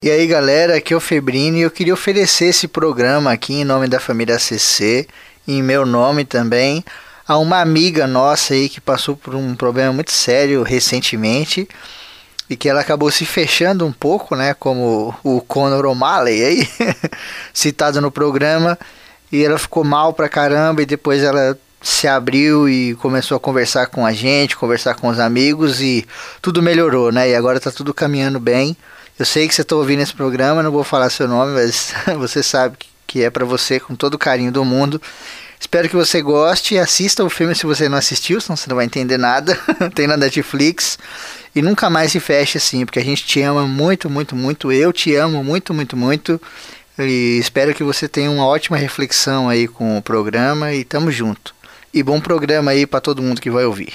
E aí galera, aqui é o Febrini e eu queria oferecer esse programa aqui em nome da família ACC, em meu nome também, a uma amiga nossa aí que passou por um problema muito sério recentemente e que ela acabou se fechando um pouco, né, como o Conor O'Malley aí, citado no programa, e ela ficou mal pra caramba e depois ela se abriu e começou a conversar com a gente, conversar com os amigos e tudo melhorou, né? E agora tá tudo caminhando bem. Eu sei que você está ouvindo esse programa, não vou falar seu nome, mas você sabe que é para você com todo o carinho do mundo. Espero que você goste e assista o filme se você não assistiu, senão você não vai entender nada. Tem na Netflix. E nunca mais se feche assim, porque a gente te ama muito, muito, muito. Eu te amo muito, muito, muito. E espero que você tenha uma ótima reflexão aí com o programa e tamo junto. E bom programa aí para todo mundo que vai ouvir.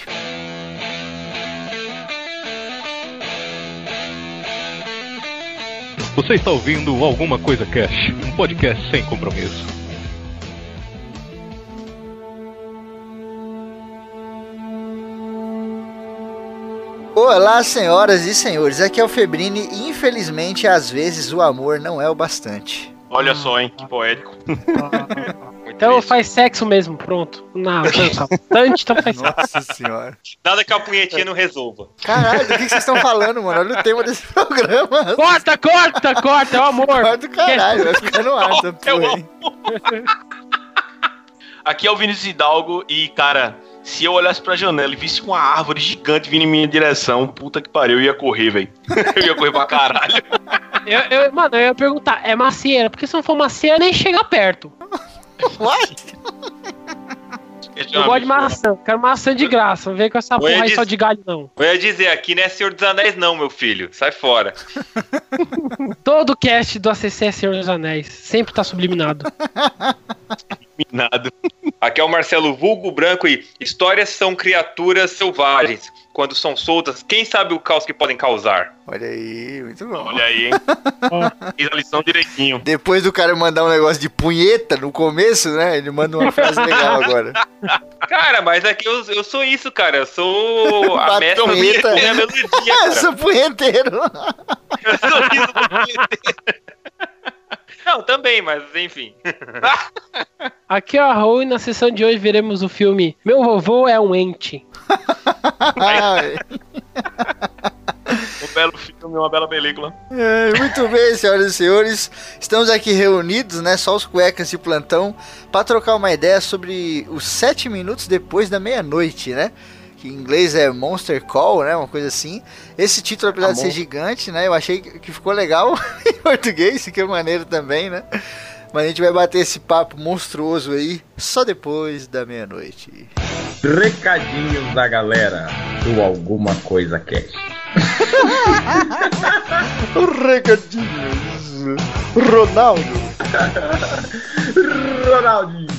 Você está ouvindo Alguma Coisa Cash, um podcast sem compromisso. Olá, senhoras e senhores, aqui é o Febrini e infelizmente às vezes o amor não é o bastante. Olha só, hein, que poético. Então faz sexo mesmo, pronto. Não, bastante, então faz sexo. Nossa senhora. Nada que a punhetinha não resolva. Caralho, do que vocês estão falando, mano? Olha o tema desse programa. Corta, corta, corta, é o amor. Corta o caralho, vai ficar no ar essa É o porra, hein? Aqui é o Vinícius Hidalgo e, cara, se eu olhasse pra janela e visse uma árvore gigante vindo em minha direção, puta que pariu, eu ia correr, velho. Eu ia correr pra caralho. Eu, eu- mano, eu ia perguntar, é macieira? Porque se não for macieira, nem chega perto. What? Eu gosto de maçã, quero maçã de graça. Não vem com essa Eu porra aí dizer- só de galho, não. Eu ia dizer, aqui não é Senhor dos Anéis não, meu filho. Sai fora. Todo cast do ACC é Senhor dos Anéis. Sempre tá subliminado. Nada. Aqui é o Marcelo Vulgo Branco e histórias são criaturas selvagens. Quando são soltas, quem sabe o caos que podem causar? Olha aí, muito bom. Olha aí, hein? Fiz a lição direitinho. Depois do cara mandar um negócio de punheta no começo, né? Ele manda uma frase legal agora. Cara, mas é que eu, eu sou isso, cara. Eu sou a mestra punheta. da minha melodia, eu sou punheteiro. Eu sou isso do punheteiro. Não, também, mas enfim. Aqui é o Raul e na sessão de hoje veremos o filme Meu Vovô é um Ente. Um belo filme, uma bela película. ai, muito bem, senhoras e senhores. Estamos aqui reunidos, né? Só os cuecas de plantão, para trocar uma ideia sobre os sete minutos depois da meia-noite, né? Que em inglês é Monster Call, né? Uma coisa assim. Esse título, apesar de ser gigante, né? Eu achei que que ficou legal em português, que é maneiro também, né? Mas a gente vai bater esse papo monstruoso aí só depois da meia-noite. Recadinhos da galera do Alguma Coisa Cast. Recadinhos. Ronaldo. Ronaldinho.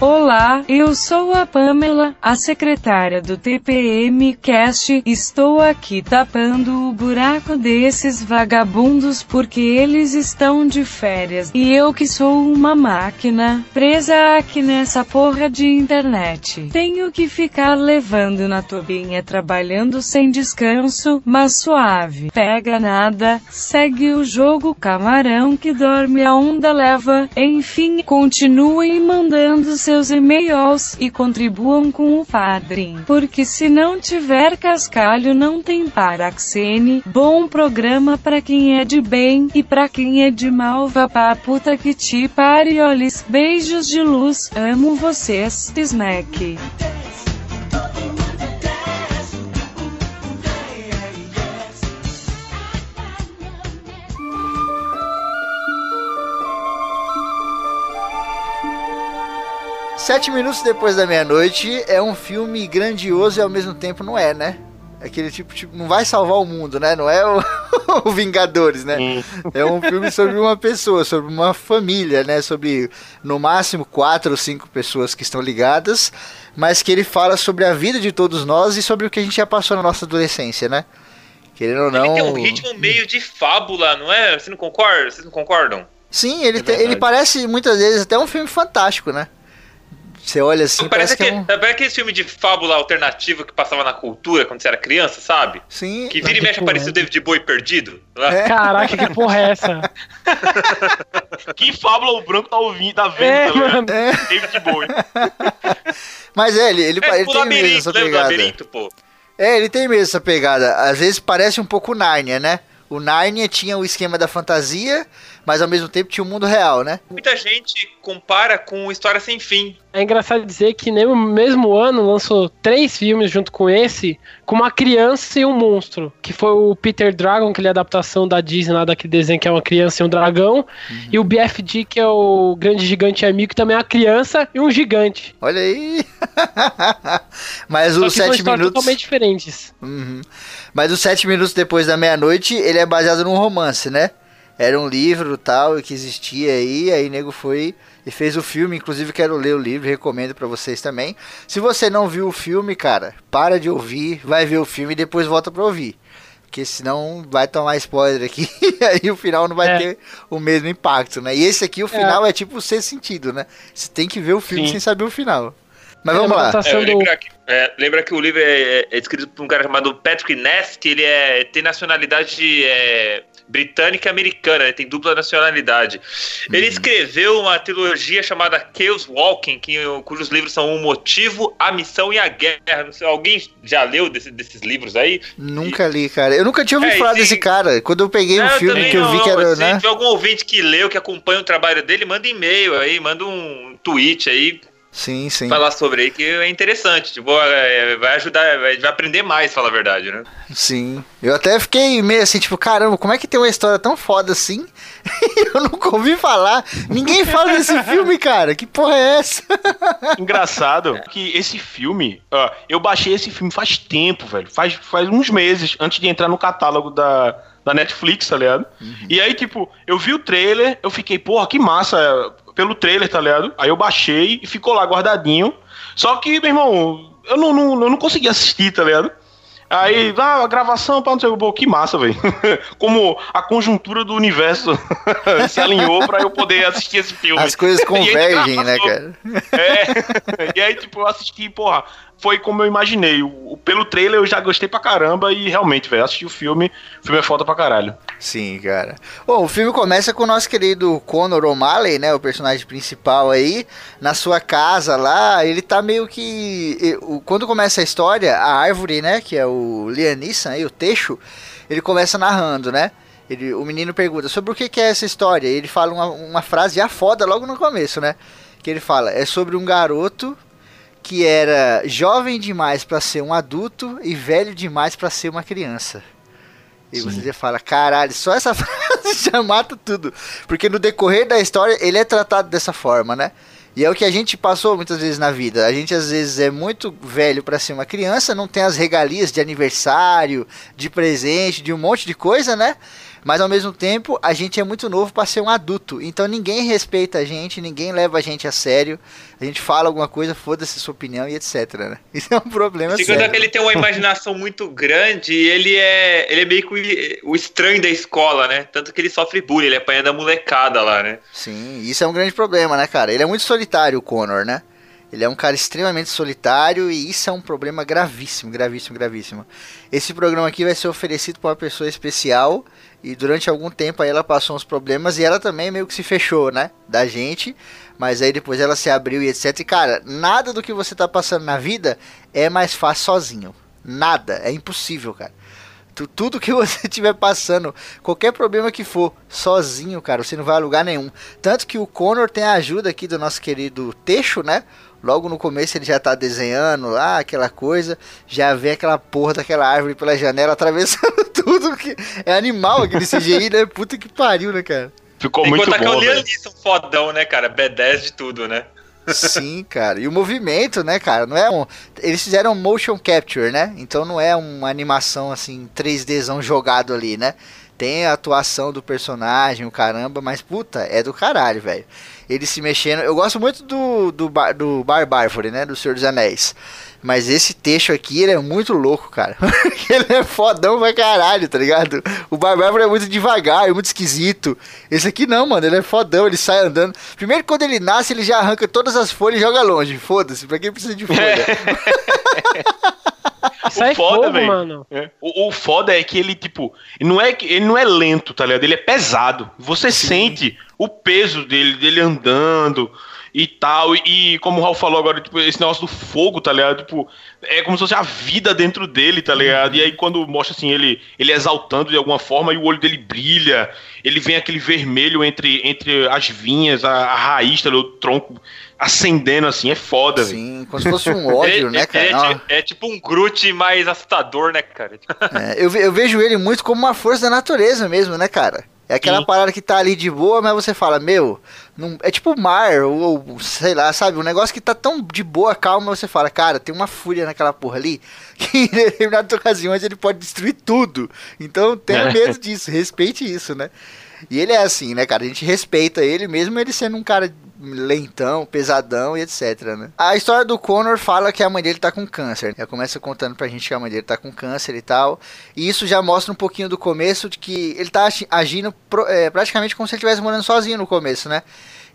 Olá, eu sou a Pamela, a secretária do TPM Cast. Estou aqui tapando o buraco desses vagabundos porque eles estão de férias. E eu que sou uma máquina, presa aqui nessa porra de internet. Tenho que ficar levando na tubinha trabalhando sem descanso, mas suave. Pega nada, segue o jogo camarão que dorme a onda leva. Enfim, continuem mandando seus e-mails e contribuam com o padrinho. Porque se não tiver cascalho não tem paraxene. Bom programa pra quem é de bem e pra quem é de mal vá pra puta que te parioles. Beijos de luz, amo vocês, Snack. Sete minutos depois da meia-noite é um filme grandioso e ao mesmo tempo não é, né? Aquele tipo, tipo, não vai salvar o mundo, né? Não é o, o Vingadores, né? É um filme sobre uma pessoa, sobre uma família, né? Sobre no máximo quatro ou cinco pessoas que estão ligadas, mas que ele fala sobre a vida de todos nós e sobre o que a gente já passou na nossa adolescência, né? Querendo ou não. Ele tem um ritmo meio de fábula, não é? Você não concorda? Vocês não concordam? Sim, ele, É te- ele parece muitas vezes até um filme fantástico, né? Você olha assim, Parece, parece, que, que, é um... parece aquele filme de fábula alternativa que passava na cultura quando você era criança, sabe? Sim. Que vira e mexe aparecia o David Bowie perdido. É. Caraca, que porra é essa? Que fábula o branco tá ouvindo, tá vendo, É, tá mano. David Bowie. Mas é, ele, ele, É, ele o tem mesmo essa do pegada. labirinto, pô? É, ele tem mesmo essa pegada. Às vezes parece um pouco Narnia, né? O Narnia tinha o esquema da fantasia, mas ao mesmo tempo tinha o mundo real, né? Muita gente compara com História Sem Fim. É engraçado dizer que nem no mesmo ano lançou três filmes junto com esse, com uma criança e um monstro. Que foi o Peter Dragon, que ele é a adaptação da Disney lá daquele desenho que é uma criança e um dragão. E o BFG, que é o grande gigante amigo, que também é uma criança e um gigante. Olha aí. mas Só os sete minutos. totalmente diferentes. Uhum. Mas os sete minutos depois da meia-noite, ele é baseado num romance, né? Era um livro tal que existia aí, aí nego foi e fez o filme. Inclusive quero ler o livro, recomendo pra vocês também. Se você não viu o filme, cara, para de ouvir, vai ver o filme e depois volta pra ouvir. Porque senão vai tomar spoiler aqui e aí o final não vai É. ter o mesmo impacto, né? E esse aqui, o final é, tipo ser sentido, né? Você tem que ver o filme Sim. sem saber o final. Mas É vamos lá. É, adaptação eu do- lembra, que, é, lembra que o livro é, é escrito por um cara chamado Patrick Ness, que ele é, tem nacionalidade é, britânica e americana, ele tem dupla nacionalidade. Ele escreveu uma trilogia chamada Chaos Walking, que, cujos livros são O Motivo, A Missão e a Guerra. Não sei, alguém já leu desse- desses livros aí? Nunca li, cara. Eu nunca tinha ouvido É, falar e- desse cara. Quando eu peguei o É, eu filme que eu vi não, que era, Se né? tiver algum ouvinte que leu, que acompanha o trabalho dele, manda e-mail aí, manda um tweet aí, Sim, sim. falar sobre aí, que é interessante. Tipo, é, vai ajudar, vai, vai aprender mais, fala a verdade, né? Sim. Eu até fiquei meio assim, tipo, caramba, como é que tem uma história tão foda assim? eu nunca ouvi falar. Ninguém fala desse filme, cara. Que porra é essa? Engraçado que esse filme, ó, eu baixei esse filme faz tempo, velho. Faz, faz uns meses, antes de entrar no catálogo da, da Netflix, tá ligado? E aí, tipo, eu vi o trailer, eu fiquei, porra, que massa, é, pelo trailer, tá ligado? Aí eu baixei e ficou lá guardadinho. Só que, meu irmão, eu não, não, eu não consegui assistir, tá ligado? Aí, ah, a gravação, pá, não sei o que, pô, que massa, velho. Como a conjuntura do universo se alinhou pra eu poder assistir esse filme. As coisas E aí, convergem, né, cara? É. E aí, tipo, eu assisti, porra, foi como eu imaginei. O, pelo trailer eu já gostei pra caramba e realmente, velho, assisti o filme, o filme é foda pra caralho. Sim, cara. Bom, o filme começa com o nosso querido Conor O'Malley, né? O personagem principal aí, na sua casa lá. Ele tá meio que. Quando começa a história, a árvore, né? Que é o Liam Neeson aí, o Teixo, ele começa narrando, né? Ele, o menino pergunta sobre o que, que é essa história. Ele fala uma, uma frase já foda logo no começo, né? Que ele fala: é sobre um garoto que era jovem demais pra ser um adulto e velho demais pra ser uma criança. E você já fala, caralho, só essa frase já mata tudo. Porque no decorrer da história ele é tratado dessa forma, né? E é o que a gente passou muitas vezes na vida. A gente às vezes é muito velho pra ser uma criança, não tem as regalias de aniversário, de presente, de um monte de coisa, né? Mas ao mesmo tempo a gente é muito novo pra ser um adulto. Então ninguém respeita a gente, ninguém leva a gente a sério. A gente fala alguma coisa, foda-se sua opinião e etc, né? Isso é um problema Segundo sério. que ele tem uma imaginação muito grande e ele é, ele é meio que o, o estranho da escola, né? Tanto que ele sofre bullying, ele apanha da molecada lá, né? Sim, isso é um grande problema, né, cara? Ele é muito solitário, o Connor, né? Ele é um cara extremamente solitário e isso é um problema gravíssimo, gravíssimo, gravíssimo. Esse programa aqui vai ser oferecido para uma pessoa especial e durante algum tempo aí ela passou uns problemas e ela também meio que se fechou, né? Da gente, mas aí depois ela se abriu e etc. E cara, nada do que você tá passando na vida é mais fácil sozinho. Nada, é impossível, cara. Tu- Tudo que você estiver passando, qualquer problema que for, sozinho, cara, você não vai a lugar nenhum. Tanto que o Connor tem a ajuda aqui do nosso querido Teixo, né? Logo no começo ele já tá desenhando lá, aquela coisa. Já vê aquela porra daquela árvore pela janela, atravessando tudo. que É animal aquele CGI, né? Puta que pariu, né, cara? Ficou que muito contar que é o bom, Liam velho. Neeson fodão, né, cara? B10 de tudo, né? Sim, cara. E o movimento, né, cara? Não é um. Eles fizeram motion capture, né? Então não é uma animação assim 3Dzão jogado ali, né? Tem a atuação do personagem, o caramba, mas puta, é do caralho, velho. Ele se mexendo. Eu gosto muito do, do, Bar, do Bar Bárfore, né? Do Senhor dos Anéis. Mas esse texto aqui, ele é muito louco, cara. ele é fodão pra caralho, tá ligado? O Barbárvore é muito devagar, é muito esquisito. Esse aqui não, mano, ele é fodão, ele sai andando. Primeiro, quando ele nasce, ele já arranca todas as folhas e joga longe. Foda-se, pra quem precisa de folha? Sai o foda, fogo, velho. mano. É. O, o foda é que ele, tipo, não é, que- ele não é lento, tá ligado? Ele é pesado. Você sente o peso dele, dele andando e tal. E, e como o Raul falou agora, tipo, esse negócio do fogo, tá ligado? Tipo, é como se fosse a vida dentro dele, tá ligado? E aí quando mostra assim, ele, ele exaltando de alguma forma e o olho dele brilha, ele vem aquele vermelho entre, entre as vinhas, a, a raiz, tá ligado? O tronco acendendo assim, é foda, velho. Sim, como se fosse um ódio, Ele- né, cara? é, é tipo um Groot mais assustador, né, cara? é, eu, eu vejo ele muito como uma força da natureza mesmo, né, cara? É aquela Sim. parada que tá ali de boa, mas você fala, meu, não, é tipo o mar, ou, ou sei lá, sabe? Um negócio que tá tão de boa, calma, você fala, cara, tem uma fúria naquela porra ali, que em determinadas ocasiões ele pode destruir tudo. Então tenha medo disso, respeite isso, né? E ele é assim, né, cara? A gente respeita ele, mesmo ele sendo um cara lentão, pesadão e etc, né? A história do Connor fala que a mãe dele tá com câncer. Ela começa contando pra gente que a mãe dele tá com câncer e tal. E isso já mostra um pouquinho do começo de que ele tá agi- agindo é, praticamente como se ele estivesse morando sozinho no começo, né?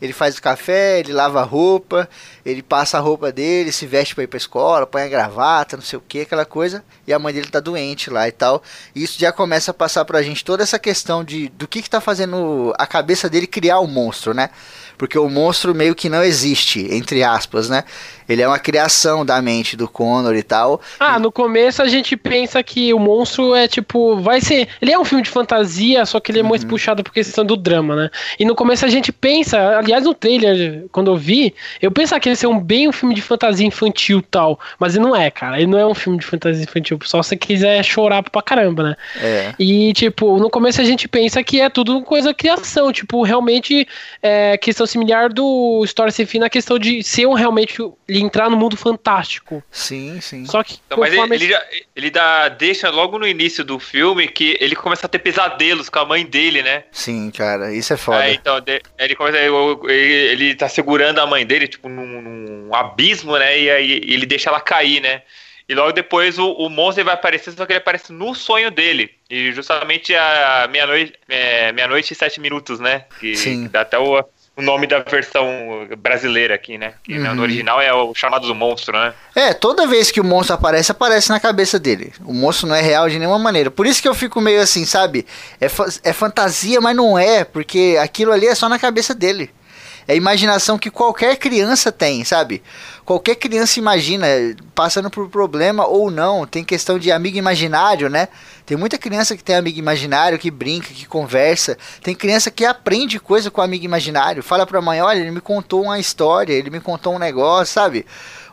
Ele faz o café, ele lava a roupa, ele passa a roupa dele, se veste pra ir pra escola, põe a gravata, não sei o que, aquela coisa. E a mãe dele tá doente lá e tal. E isso já começa a passar pra gente toda essa questão de do que que tá fazendo a cabeça dele criar o monstro, né? Porque o monstro meio que não existe, entre aspas, né? Ele é uma criação da mente do Connor e tal. Ah, no começo a gente pensa que o monstro é tipo. Vai ser. Ele é um filme de fantasia, só que ele é mais puxado por questão do drama, né? E no começo a gente pensa. Aliás, no trailer, quando eu vi, eu pensava que ia ser um, bem um filme de fantasia infantil e tal. Mas ele não é, cara. Ele não é um filme de fantasia infantil. Só se você quiser chorar pra caramba, né? É. E, tipo, no começo a gente pensa que é tudo coisa criação, tipo, realmente é questão similar do Story Sem Fim na questão de ser um realmente ele entrar no mundo fantástico. Sim, sim. Só que Então, mas ele, ele, já- ele dá, deixa logo no início do filme que ele começa a ter pesadelos com a mãe dele, né? Sim, cara, isso é foda. Aí, então, ele, começa, ele, ele tá segurando a mãe dele, tipo, num, num abismo, né? E aí ele deixa ela cair, né? E logo depois o, o monstro vai aparecer, só que ele aparece no sonho dele. E justamente a meia-noite é, meia e sete minutos, né? Que Sim. dá até o, o nome da versão brasileira aqui, né? Que Uhum. no original é o chamado do monstro, né? É, toda vez que o monstro aparece, aparece na cabeça dele. O monstro não é real de nenhuma maneira. Por isso que eu fico meio assim, sabe? É, fa- é fantasia, mas não é, porque aquilo ali é só na cabeça dele. É a imaginação que qualquer criança tem, sabe? Qualquer criança imagina, passando por problema ou não. Tem questão de amigo imaginário, né? Tem muita criança que tem amigo imaginário, que brinca, que conversa. Tem criança que aprende coisa com amigo imaginário. Fala pra mãe, olha, ele me contou uma história, ele me contou um negócio, sabe?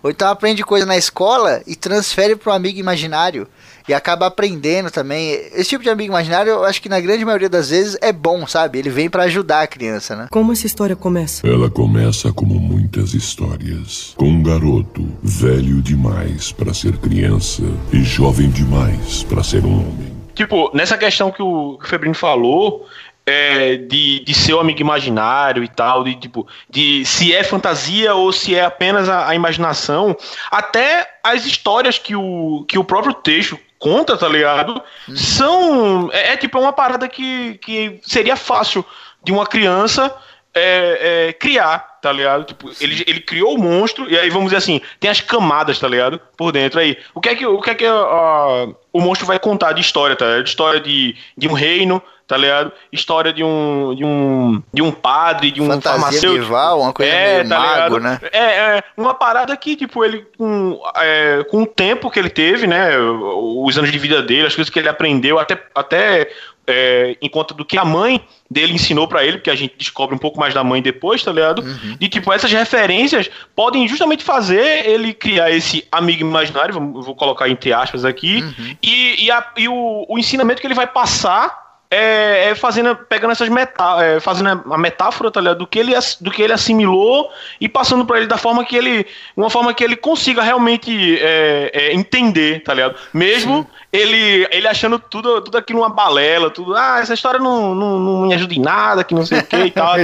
Ou então aprende coisa na escola e transfere pro amigo imaginário. E acaba aprendendo também. Esse tipo de amigo imaginário, eu acho que na grande maioria das vezes é bom, sabe? Ele vem pra ajudar a criança, né? Como essa história começa? Ela começa como muitas histórias, com um garoto velho demais para ser criança e jovem demais para ser um homem. Tipo, nessa questão que o, que o Febrino falou, é, de, de ser o amigo imaginário e tal, de tipo, de se é fantasia ou se é apenas a, a imaginação, até as histórias que o, que o próprio texto conta, tá ligado? São. É, é tipo uma parada que, que seria fácil de uma criança é, é, criar, tá ligado? Tipo, ele, ele criou o monstro, e aí vamos dizer assim, tem as camadas, tá ligado? Por dentro aí. O que é que, o, que é que ah, o monstro vai contar de história, tá ligado? De história de, de um reino, tá ligado? História de um, de um, de um padre, de um Fantasia farmacêutico. medieval, uma coisa meio mago, ligado? né? É, é, uma parada que, tipo, ele, com, é, com o tempo que ele teve, né, os anos de vida dele, as coisas que ele aprendeu, até, até é, em conta do que a mãe dele ensinou pra ele, porque a gente descobre um pouco mais da mãe depois, tá ligado? E, tipo, essas referências podem justamente fazer ele criar esse amigo imaginário, vou colocar entre aspas aqui, e, e, a- e o, o ensinamento que ele vai passar é, é fazendo, pegando essas metá é, fazendo a metáfora, tá ligado? Do que ele, do que ele assimilou e passando pra ele da forma que ele, uma forma que ele consiga realmente é, é, entender, tá ligado? Mesmo ele, ele achando tudo, tudo aquilo uma balela, tudo, ah, essa história não, não, não me ajuda em nada, que não sei o que e tal.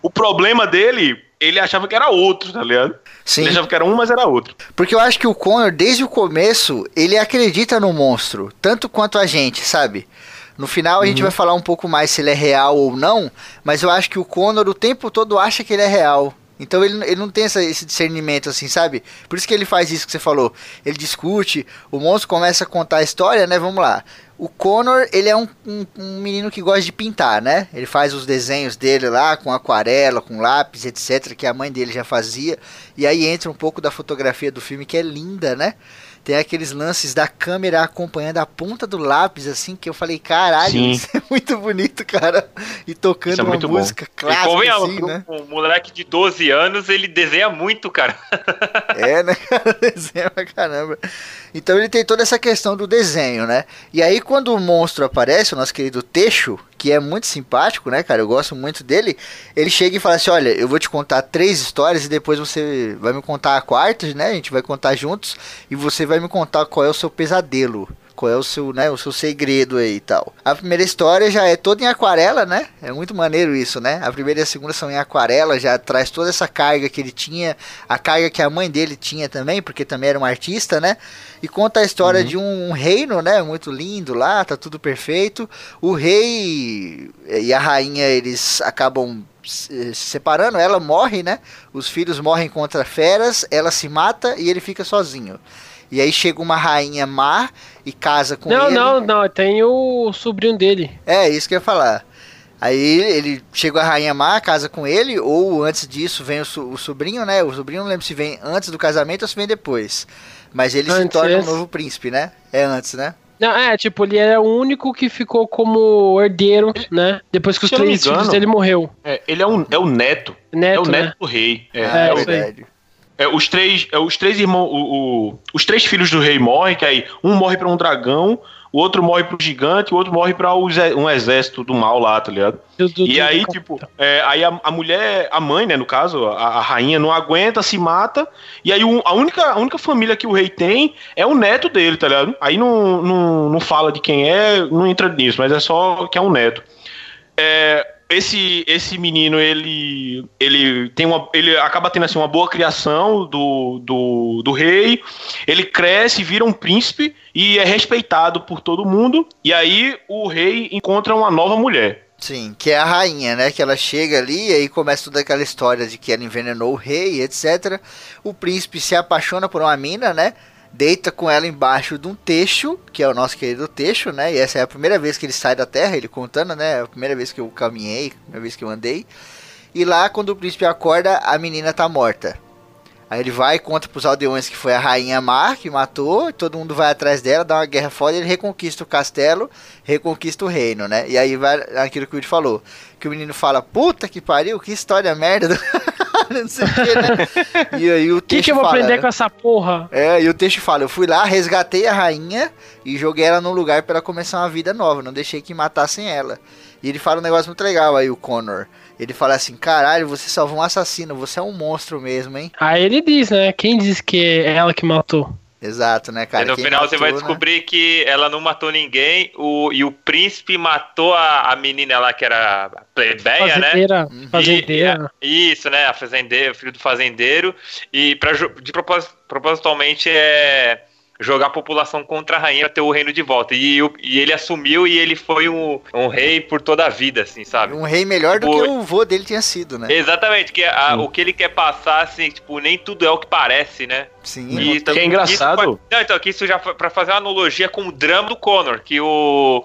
o problema dele, ele achava que era outro, tá ligado? Sim. Ele achava que era um, mas era outro. Porque eu acho que o Connor, desde o começo, ele acredita no monstro, tanto quanto a gente, sabe? No final a gente vai falar um pouco mais se ele é real ou não, mas eu acho que o Connor o tempo todo acha que ele é real. Então ele, ele não tem essa- esse discernimento assim, sabe? Por isso que ele faz isso que você falou. Ele discute, o monstro começa a contar a história, né? Vamos lá. O Connor, ele é um, um- um menino que gosta de pintar, né? Ele faz os desenhos dele lá com aquarela, com lápis, etc., que a mãe dele já fazia. E aí entra um pouco da fotografia do filme, que é linda, né? Tem aqueles lances da câmera acompanhando a ponta do lápis, assim, que eu falei, caralho, Sim. isso é muito bonito, cara. E tocando é uma muito bom. música E clássica, convenhamos, assim, né? um moleque de 12 anos, ele desenha muito, cara. É, né, cara? Desenho pra caramba. Então ele tem toda essa questão do desenho, né? E aí quando o monstro aparece, o nosso querido Teixo, que é muito simpático, né, cara? Eu gosto muito dele. Ele chega e fala assim: Olha, eu vou te contar três histórias e depois você vai me contar a quarta, né? A gente vai contar juntos e você vai me contar qual é o seu pesadelo. Qual é o seu, né, o seu segredo aí e tal. A primeira história já é toda em aquarela, né? É muito maneiro isso, né? A primeira e a segunda são em aquarela, já traz toda essa carga que ele tinha, a carga que a mãe dele tinha também, porque também era um artista, né? E conta a história de um, um reino, né? Muito lindo lá, tá tudo perfeito. O rei e a rainha, eles acabam se se separando, ela morre, né? Os filhos morrem contra feras, ela se mata e ele fica sozinho. E aí chega uma rainha má e casa com Não, ele. não, não. Tem o sobrinho dele. É, isso que eu ia falar. Aí ele chega a rainha má, casa com ele, ou antes disso vem o, so- o sobrinho, né? O sobrinho não lembro se vem antes do casamento ou se vem depois. Mas ele se Antes. torna um novo príncipe, né? É antes, né? Não, é, tipo, ele é o único que ficou como herdeiro, né? Depois que os Se não três filhos dele morreu. É, ele é, um, é o neto. Neto, é o neto né? do rei. É, É, é o- aí. verdade. É, os três, é, os três irmãos, o, o- os três filhos do rei morrem, que aí um morre pra um dragão, o outro morre pro gigante, o outro morre pra um exé- um exército do mal lá, tá ligado? Do- do- E aí, do- tipo, é, aí a, a mulher, a mãe, né, no caso, a, a rainha não aguenta, se mata, e aí o- a, única, a única família que o rei tem é o neto dele, tá ligado? Aí não, não, não fala de quem é, não entra nisso, mas é só que é um neto. É, esse, esse menino, ele, ele tem uma. Ele acaba tendo assim, uma boa criação do, do, do rei. Ele cresce, vira um príncipe e é respeitado por todo mundo. E aí o rei encontra uma nova mulher. Sim, que é a rainha, né? Que ela chega ali e aí começa toda aquela história de que ela envenenou o rei, etc. O príncipe se apaixona por uma mina, né? Deita com ela embaixo de um teixo, que é o nosso querido teixo, né? E essa é a primeira vez que ele sai da terra, ele contando, né? A primeira vez que eu caminhei, a primeira vez que eu andei. E lá, quando o príncipe acorda, a menina tá morta. Aí ele vai e conta pros aldeões que foi a rainha má que matou, todo mundo vai atrás dela, dá uma guerra foda, ele reconquista o castelo, reconquista o reino, né? E aí vai aquilo que o Woody falou, que o menino fala, puta que pariu, que história merda, não sei o que, né? E aí o O que, texto que eu vou fala, aprender né? com essa porra? É, e o texto fala, eu fui lá, resgatei a rainha e joguei ela num lugar pra ela começar uma vida nova, não deixei que matassem ela. E ele fala um negócio muito legal aí, o Connor. Ele fala assim, caralho, você salvou um assassino, você é um monstro mesmo, hein? Aí ele diz, né? Quem diz que é ela que matou? Exato, né, cara? e no Quem final você vai matou, né? descobrir que ela não matou ninguém o, e o príncipe matou a, a menina lá que era plebeia, né? Fazendeira. Uhum. Fazendeira. E, isso, né? A fazendeira, o filho do fazendeiro. E pra, de propós- propositalmente é jogar a população contra a rainha pra ter o reino de volta. E, e ele assumiu e ele foi um, um rei por toda a vida, assim, sabe? Um rei melhor do Tipo, que o vô dele tinha sido, né? Exatamente, que a- o que ele quer passar, assim, tipo, nem tudo é o que parece, né? Sim. E que é engraçado. isso não, então, que isso já foi pra fazer uma analogia com o drama do Connor, que o.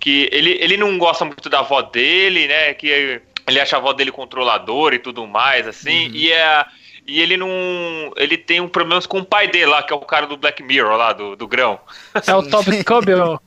que ele, ele não gosta muito da avó dele, né? Que ele acha a avó dele controladora e tudo mais, assim, e é. E ele não. Ele tem um problemas com o pai dele lá, que é o cara do Black Mirror lá, do, do grão. É o Top Cobble.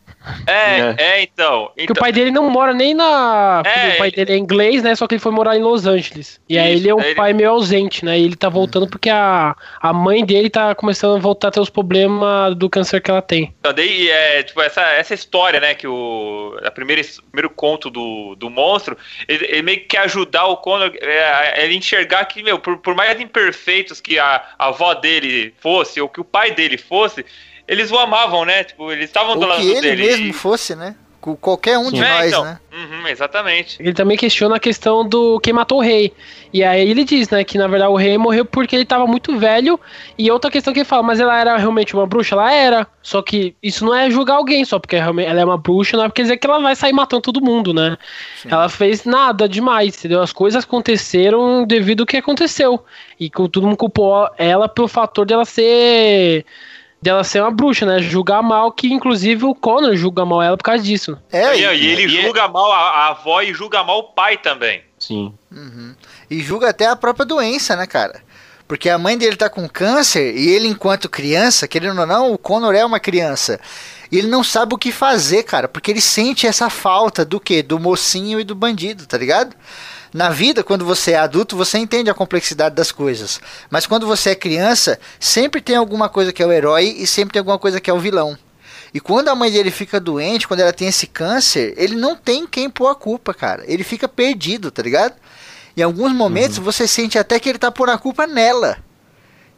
É, É. é, então. Porque então o pai dele não mora nem na. porque É, o pai ele- dele é inglês, né? Só que ele foi morar em Los Angeles. E aí Isso, ele é um aí ele- pai meio ausente, né? E ele tá voltando porque a, a mãe dele tá começando a voltar a ter os problemas do câncer que ela tem. Então, daí, é, tipo, essa, essa história, né, que o a primeira, primeiro conto do, do monstro, ele, ele meio que quer ajudar o Connor é, a ele enxergar que, meu, por, por mais imperfeitos que a, a avó dele fosse, ou que o pai dele fosse, eles o amavam, né, tipo, eles estavam do lado que ele dele. mesmo fosse, né? Com qualquer um de É, nós, então. né? Uhum, exatamente. Ele também questiona a questão do quem matou o rei. E aí ele diz, né, que na verdade o rei morreu porque ele tava muito velho. E outra questão que ele fala, mas ela era realmente uma bruxa? Ela era. Só que isso não é julgar alguém só porque realmente ela é uma bruxa, não é porque dizer que ela vai sair matando todo mundo, né? Ela fez nada demais, entendeu? As coisas aconteceram devido ao que aconteceu. E todo mundo culpou ela pelo fator dela ser. Dela ser uma bruxa, né? Julgar mal, que inclusive o Connor julga mal ela por causa disso. É, e, e, ele e- julga mal a, a avó e julga mal o pai também. Sim. Uhum. E julga até a própria doença, né, cara? Porque a mãe dele tá com câncer e ele, enquanto criança, querendo ou não, o Connor é uma criança. E ele não sabe o que fazer, cara, porque ele sente essa falta do quê? Do mocinho e do bandido, tá ligado? Na vida, quando você é adulto, você entende a complexidade das coisas. Mas quando você é criança, sempre tem alguma coisa que é o herói e sempre tem alguma coisa que é o vilão. E quando a mãe dele fica doente, quando ela tem esse câncer, ele não tem quem pôr a culpa, cara. Ele fica perdido, tá ligado? Em alguns momentos você sente até que ele tá pondo a culpa nela.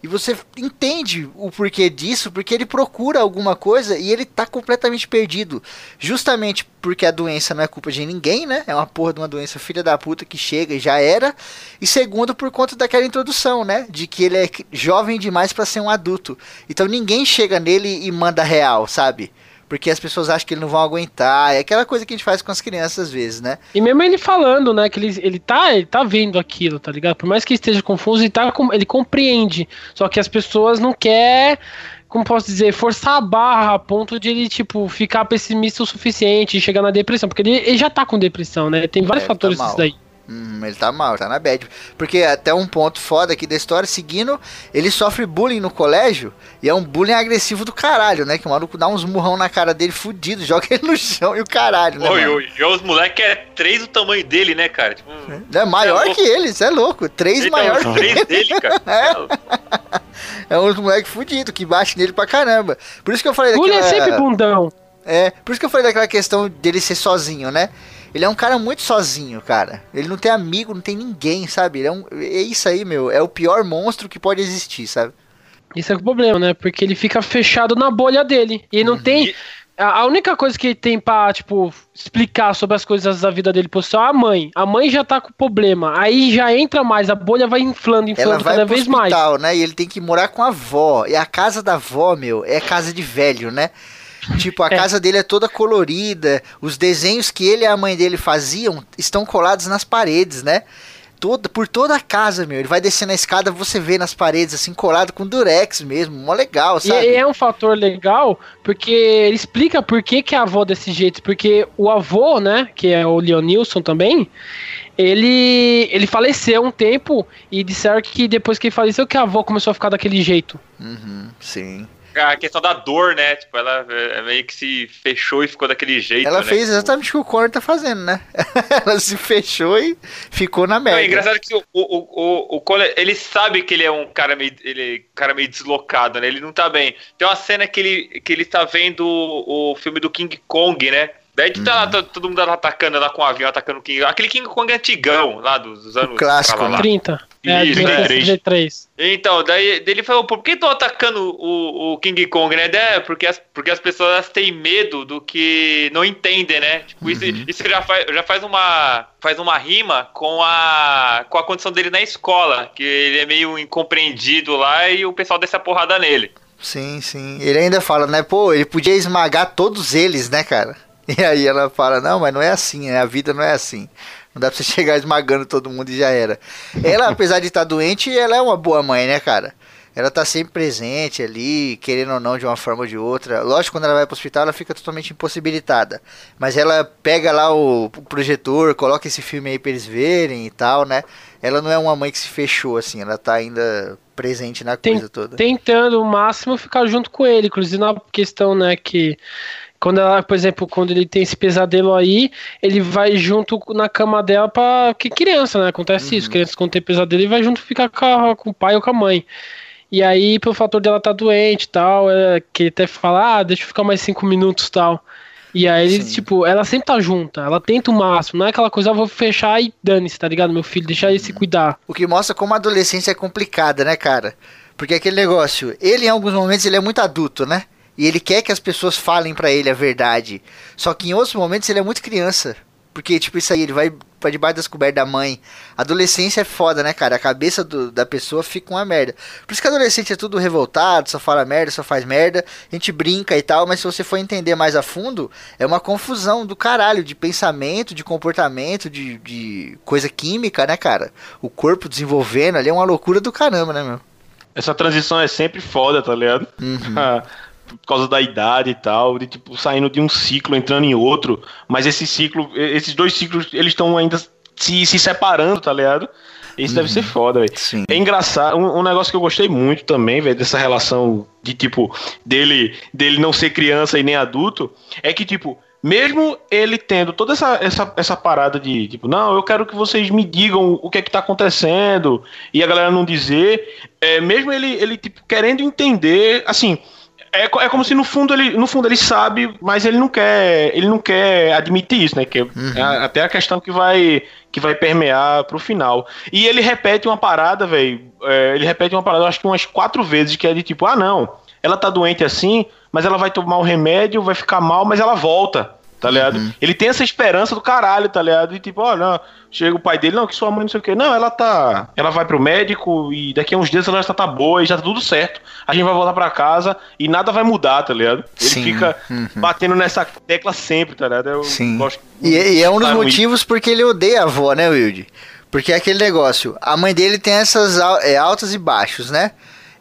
E você entende o porquê disso, porque ele procura alguma coisa e ele tá completamente perdido. Justamente porque a doença não é culpa de ninguém, né? É uma porra de uma doença filha da puta que chega e já era. E segundo, por conta daquela introdução, né? De que ele é jovem demais para ser um adulto. Então ninguém chega nele e manda real, sabe? Porque as pessoas acham que ele não vão aguentar. É aquela coisa que a gente faz com as crianças às vezes, né? E mesmo ele falando, né, que ele, ele, tá, ele tá vendo aquilo, tá ligado? Por mais que esteja confuso, ele, tá, ele compreende. Só que as pessoas não quer, como posso dizer, forçar a barra a ponto de ele, tipo, ficar pessimista o suficiente e chegar na depressão. Porque ele, ele já tá com depressão, né? Tem vários É, tá fatores disso daí. Hum, ele tá mal, tá na bad. Porque até um ponto foda aqui da história, seguindo, ele sofre bullying no colégio e é um bullying agressivo do caralho, né? Que o maluco dá uns murrão na cara dele fudido, joga ele no chão e o caralho, né? Oi, oi, e os moleques é três do tamanho dele, né, cara? Tipo, É maior É que ele, isso é louco. Três ele maior tá os que três dele, cara. É uns moleque fudido que bate nele pra caramba. Por isso que eu falei Bullying é sempre daquela... bundão. É, por isso que eu falei daquela questão dele ser sozinho, né? Ele é um cara muito sozinho, cara. Ele não tem amigo, não tem ninguém, sabe? Ele é, um... é isso aí, meu. É o pior monstro que pode existir, sabe? Isso é o problema, né? Porque ele fica fechado na bolha dele. E não tem. E- A única coisa que ele tem pra, tipo, explicar sobre as coisas da vida dele possível é a mãe. A mãe já tá com problema. Aí já entra mais, a bolha vai inflando, Ela inflando vai cada pro vez mais. hospital, né? E ele tem que morar com a avó. E a casa da avó, meu, é casa de velho, né? Tipo, a É. casa dele é toda colorida. Os desenhos que ele e a mãe dele faziam estão colados nas paredes, né? Toda, por toda a casa, meu. Ele vai descendo a escada, você vê nas paredes, assim, colado com durex mesmo. Mó legal, sabe? e é um fator legal, porque ele explica por que, que a avó é desse jeito. Porque o avô, né, que é o Leon Nilson também, ele, ele faleceu um tempo e disseram que depois que ele faleceu que a avó começou a ficar daquele jeito. Uhum, sim. A questão da dor, né? Tipo, ela é, meio que se fechou e ficou daquele jeito. Ela né? fez exatamente o que o Connor tá fazendo, né? Ela se fechou e ficou na Não, merda. é engraçado que o, o, o, o Connor, ele sabe que ele é um cara meio, ele, é um cara meio deslocado, né? Ele não tá bem. Tem uma cena que ele, que ele tá vendo o, o filme do King Kong, né? Daí tá, lá, tá todo mundo lá atacando lá com o avião, atacando o King Aquele King Kong antigão, lá dos, dos anos. clássico, lá, lá. 30. É, Isso, 1963. Então, daí daí ele falou, por que estão atacando o, o King Kong, né? É, porque as, porque as pessoas têm medo do que não entendem, né? Tipo, isso, isso já, faz, já faz uma faz uma rima com a com a condição dele na escola, que ele é meio incompreendido lá e o pessoal desce a porrada nele. Sim, sim. Ele ainda fala, né? Pô, ele podia esmagar todos eles, né, cara? E aí ela fala, não, mas não é assim, né? A vida não é assim. Não dá pra você chegar esmagando todo mundo e já era. Ela, apesar de estar doente, ela é uma boa mãe, né, cara? Ela tá sempre presente ali, querendo ou não, de uma forma ou de outra. Lógico, quando ela vai pro hospital, ela fica totalmente impossibilitada. Mas ela pega lá o, projetor, coloca esse filme aí pra eles verem e tal, né? Ela não é uma mãe que se fechou, assim. Ela tá ainda presente na Tem- coisa toda. Tentando o máximo ficar junto com ele, inclusive na questão, né, que Quando ela, por exemplo, quando ele tem esse pesadelo aí, ele vai junto na cama dela pra. Que criança, né? Acontece isso. Criança quando tem pesadelo, ele vai junto ficar com, a- com o pai ou com a mãe. E aí, pelo fator dela estar doente e tal, é, que ele até fala, ah, deixa eu ficar mais cinco minutos e tal. E aí, ele, tipo, ela sempre tá junta, ela tenta o máximo, não é aquela coisa, ah, vou fechar e dane-se, tá ligado? Meu filho, deixa ele se cuidar. O que mostra como a adolescência é complicada, né, cara? Porque aquele negócio, ele em alguns momentos ele é muito adulto, né? E ele quer que as pessoas falem pra ele a verdade. Só que em outros momentos ele é muito criança. Porque, tipo, isso aí, ele vai pra debaixo das cobertas da mãe. Adolescência é foda, né, cara? A cabeça do- da pessoa fica uma merda. Por isso que adolescente é tudo revoltado, só fala merda, só faz merda. A gente brinca e tal, mas se você for entender mais a fundo, é uma confusão do caralho de pensamento, de comportamento, de, de coisa química, né, cara? O corpo desenvolvendo ali é uma loucura do caramba, né, meu? Essa transição é sempre foda, tá ligado? Ah, Por causa da idade e tal, de tipo, saindo de um ciclo, entrando em outro, mas esse ciclo, esses dois ciclos, eles estão ainda se, se separando, tá ligado? Isso deve ser foda, velho. Sim. É engraçado, um, um negócio que eu gostei muito também, velho, dessa relação de tipo, dele, dele não ser criança e nem adulto, é que, tipo, mesmo ele tendo toda essa, essa, essa parada de, tipo, não, eu quero que vocês me digam o que é que tá acontecendo, e a galera não dizer, é, mesmo ele, ele, tipo, querendo entender, assim, é, é como se no fundo ele no fundo ele sabe, mas ele não quer ele não quer admitir isso, né? Que é a- até a questão que vai que vai permear pro final. E ele repete uma parada, velho. é, ele repete uma parada, acho que umas quatro vezes que é de tipo, ah não, ela tá doente assim, mas ela vai tomar o remédio, vai ficar mal, mas ela volta. Tá ligado? Ele tem essa esperança do caralho, tá ligado? E tipo, ó, não, chega o pai dele, não, que sua mãe não sei o quê. Não, ela tá. Ela vai pro médico e daqui a uns dias ela já tá boa e já tá tudo certo. A gente vai voltar pra casa e nada vai mudar, tá ligado? Ele Sim, fica uhum. batendo nessa tecla sempre, tá ligado? Eu Sim. gosto. E, e é um dos Tá motivos porque ele odeia a avó, né, Wilde? Porque é aquele negócio, a mãe dele tem essas é, altas e baixos, né?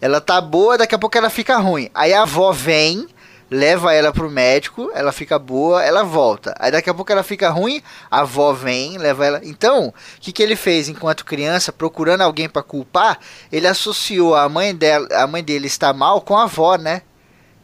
Ela tá boa, daqui a pouco ela fica ruim. Aí a avó vem, leva ela pro médico, ela fica boa, ela volta. Aí daqui a pouco ela fica ruim, a avó vem, leva ela. Então, o que, que ele fez enquanto criança, procurando alguém pra culpar? Ele associou a mãe dela, a mãe dele estar mal com a avó, né?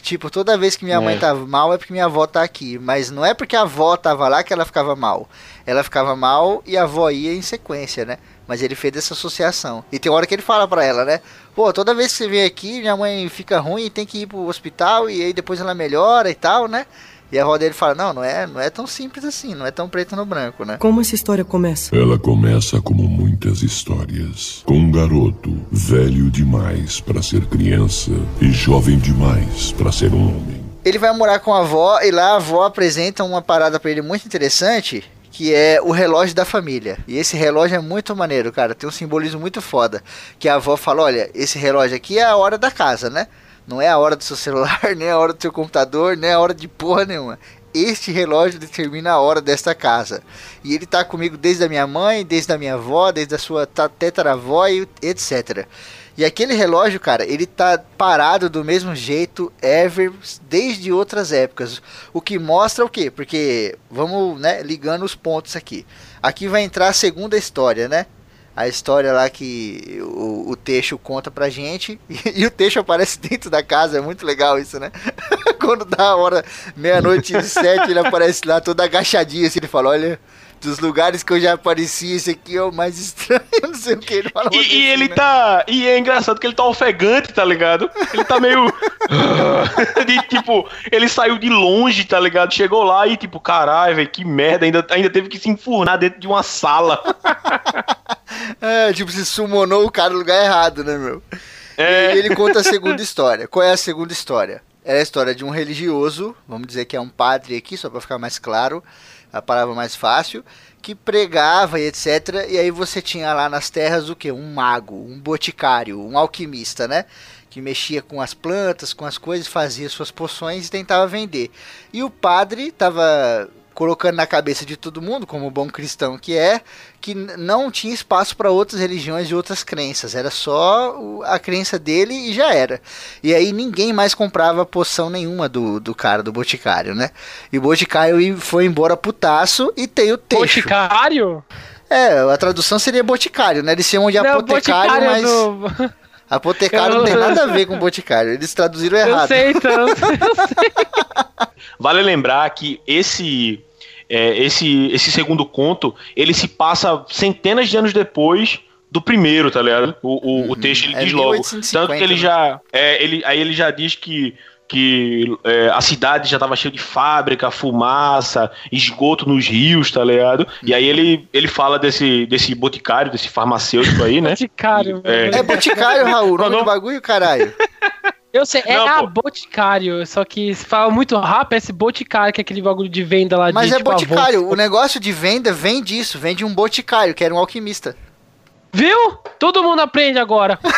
Tipo, toda vez que minha É. mãe tava mal é porque minha avó tá aqui. Mas não é porque a avó tava lá que ela ficava mal. Ela ficava mal e a avó ia em sequência, né? Mas ele fez essa associação. E tem hora que ele fala pra ela, né? Pô, toda vez que você vem aqui, minha mãe fica ruim e tem que ir pro hospital e aí depois ela melhora e tal, né? E a avó dele fala, não, não é, não é tão simples assim, não é tão preto no branco, né? Como essa história começa? Ela começa como muitas histórias, com um garoto velho demais para ser criança e jovem demais para ser um homem. Ele vai morar com a avó e lá a avó apresenta uma parada pra ele muito interessante, que é o relógio da família. E esse relógio é muito maneiro, cara, tem um simbolismo muito foda, que a avó fala, olha, esse relógio aqui é a hora da casa, né? Não é a hora do seu celular, nem a hora do seu computador, nem a hora de porra nenhuma. Este relógio determina a hora desta casa. E ele tá comigo desde a minha mãe, desde a minha avó, desde a sua ta- tetaravó e etc. E aquele relógio, cara, ele tá parado do mesmo jeito ever desde outras épocas. O que mostra o quê? Porque vamos, né, ligando os pontos aqui. Aqui vai entrar a segunda história, né? A história lá que o, o Teixo conta pra gente. E, e o Teixo aparece dentro da casa, é muito legal isso, né? Quando dá a hora, meia-noite e sete, ele aparece lá todo agachadinho assim, ele fala, olha... Dos lugares que eu já apareci, esse aqui é o mais estranho, não sei o que ele fala. E, assim, ele né? tá. E é engraçado que ele tá ofegante, tá ligado? Ele tá meio. de, tipo, ele saiu de longe, tá ligado? Chegou lá e, tipo, caralho, velho, que merda. Ainda, ainda teve que se enfurnar dentro de uma sala. É, tipo, se summonou o cara no lugar errado, né, meu? É. E ele conta a segunda história. Qual é a segunda história? É a história de um religioso, vamos dizer que é um padre aqui, só pra ficar mais claro, a palavra mais fácil, que pregava e etc. E aí você tinha lá nas terras o que? Um mago, um boticário, um alquimista, né? Que mexia com as plantas, com as coisas, fazia suas poções e tentava vender. E o padre tava colocando na cabeça de todo mundo, como bom cristão que é, que não tinha espaço para outras religiões e outras crenças, era só a crença dele e já era. E aí ninguém mais comprava poção nenhuma do, do cara, do boticário, né? E o boticário foi embora putaço e tem o texto. Boticário? É, a tradução seria boticário, né? Eles chamam de Não, apotekário, boticário mas... do... Apotecário não tem nada a ver com boticário. Eles traduziram Eu errado. sei, então. Eu sei. Vale lembrar que esse, é, esse, esse segundo conto, ele se passa centenas de anos depois do primeiro, tá ligado? O, o, o texto ele É diz logo. 1850, Tanto que ele né? já. É, ele, aí ele já diz que, que é, a cidade já tava cheia de fábrica, fumaça, esgoto nos rios, tá ligado? E aí ele, ele fala desse, desse boticário, desse farmacêutico aí, né? Boticário. É. É boticário, Raul. O nome Não, do bagulho, caralho. Eu sei, é Não, a pô. Boticário, só que se fala muito rápido, é esse Boticário, que é aquele bagulho de venda lá Mas de é tipo, boticário. avô. O negócio de venda vem disso. Vem de um boticário, que era um alquimista. Viu? Todo mundo aprende agora.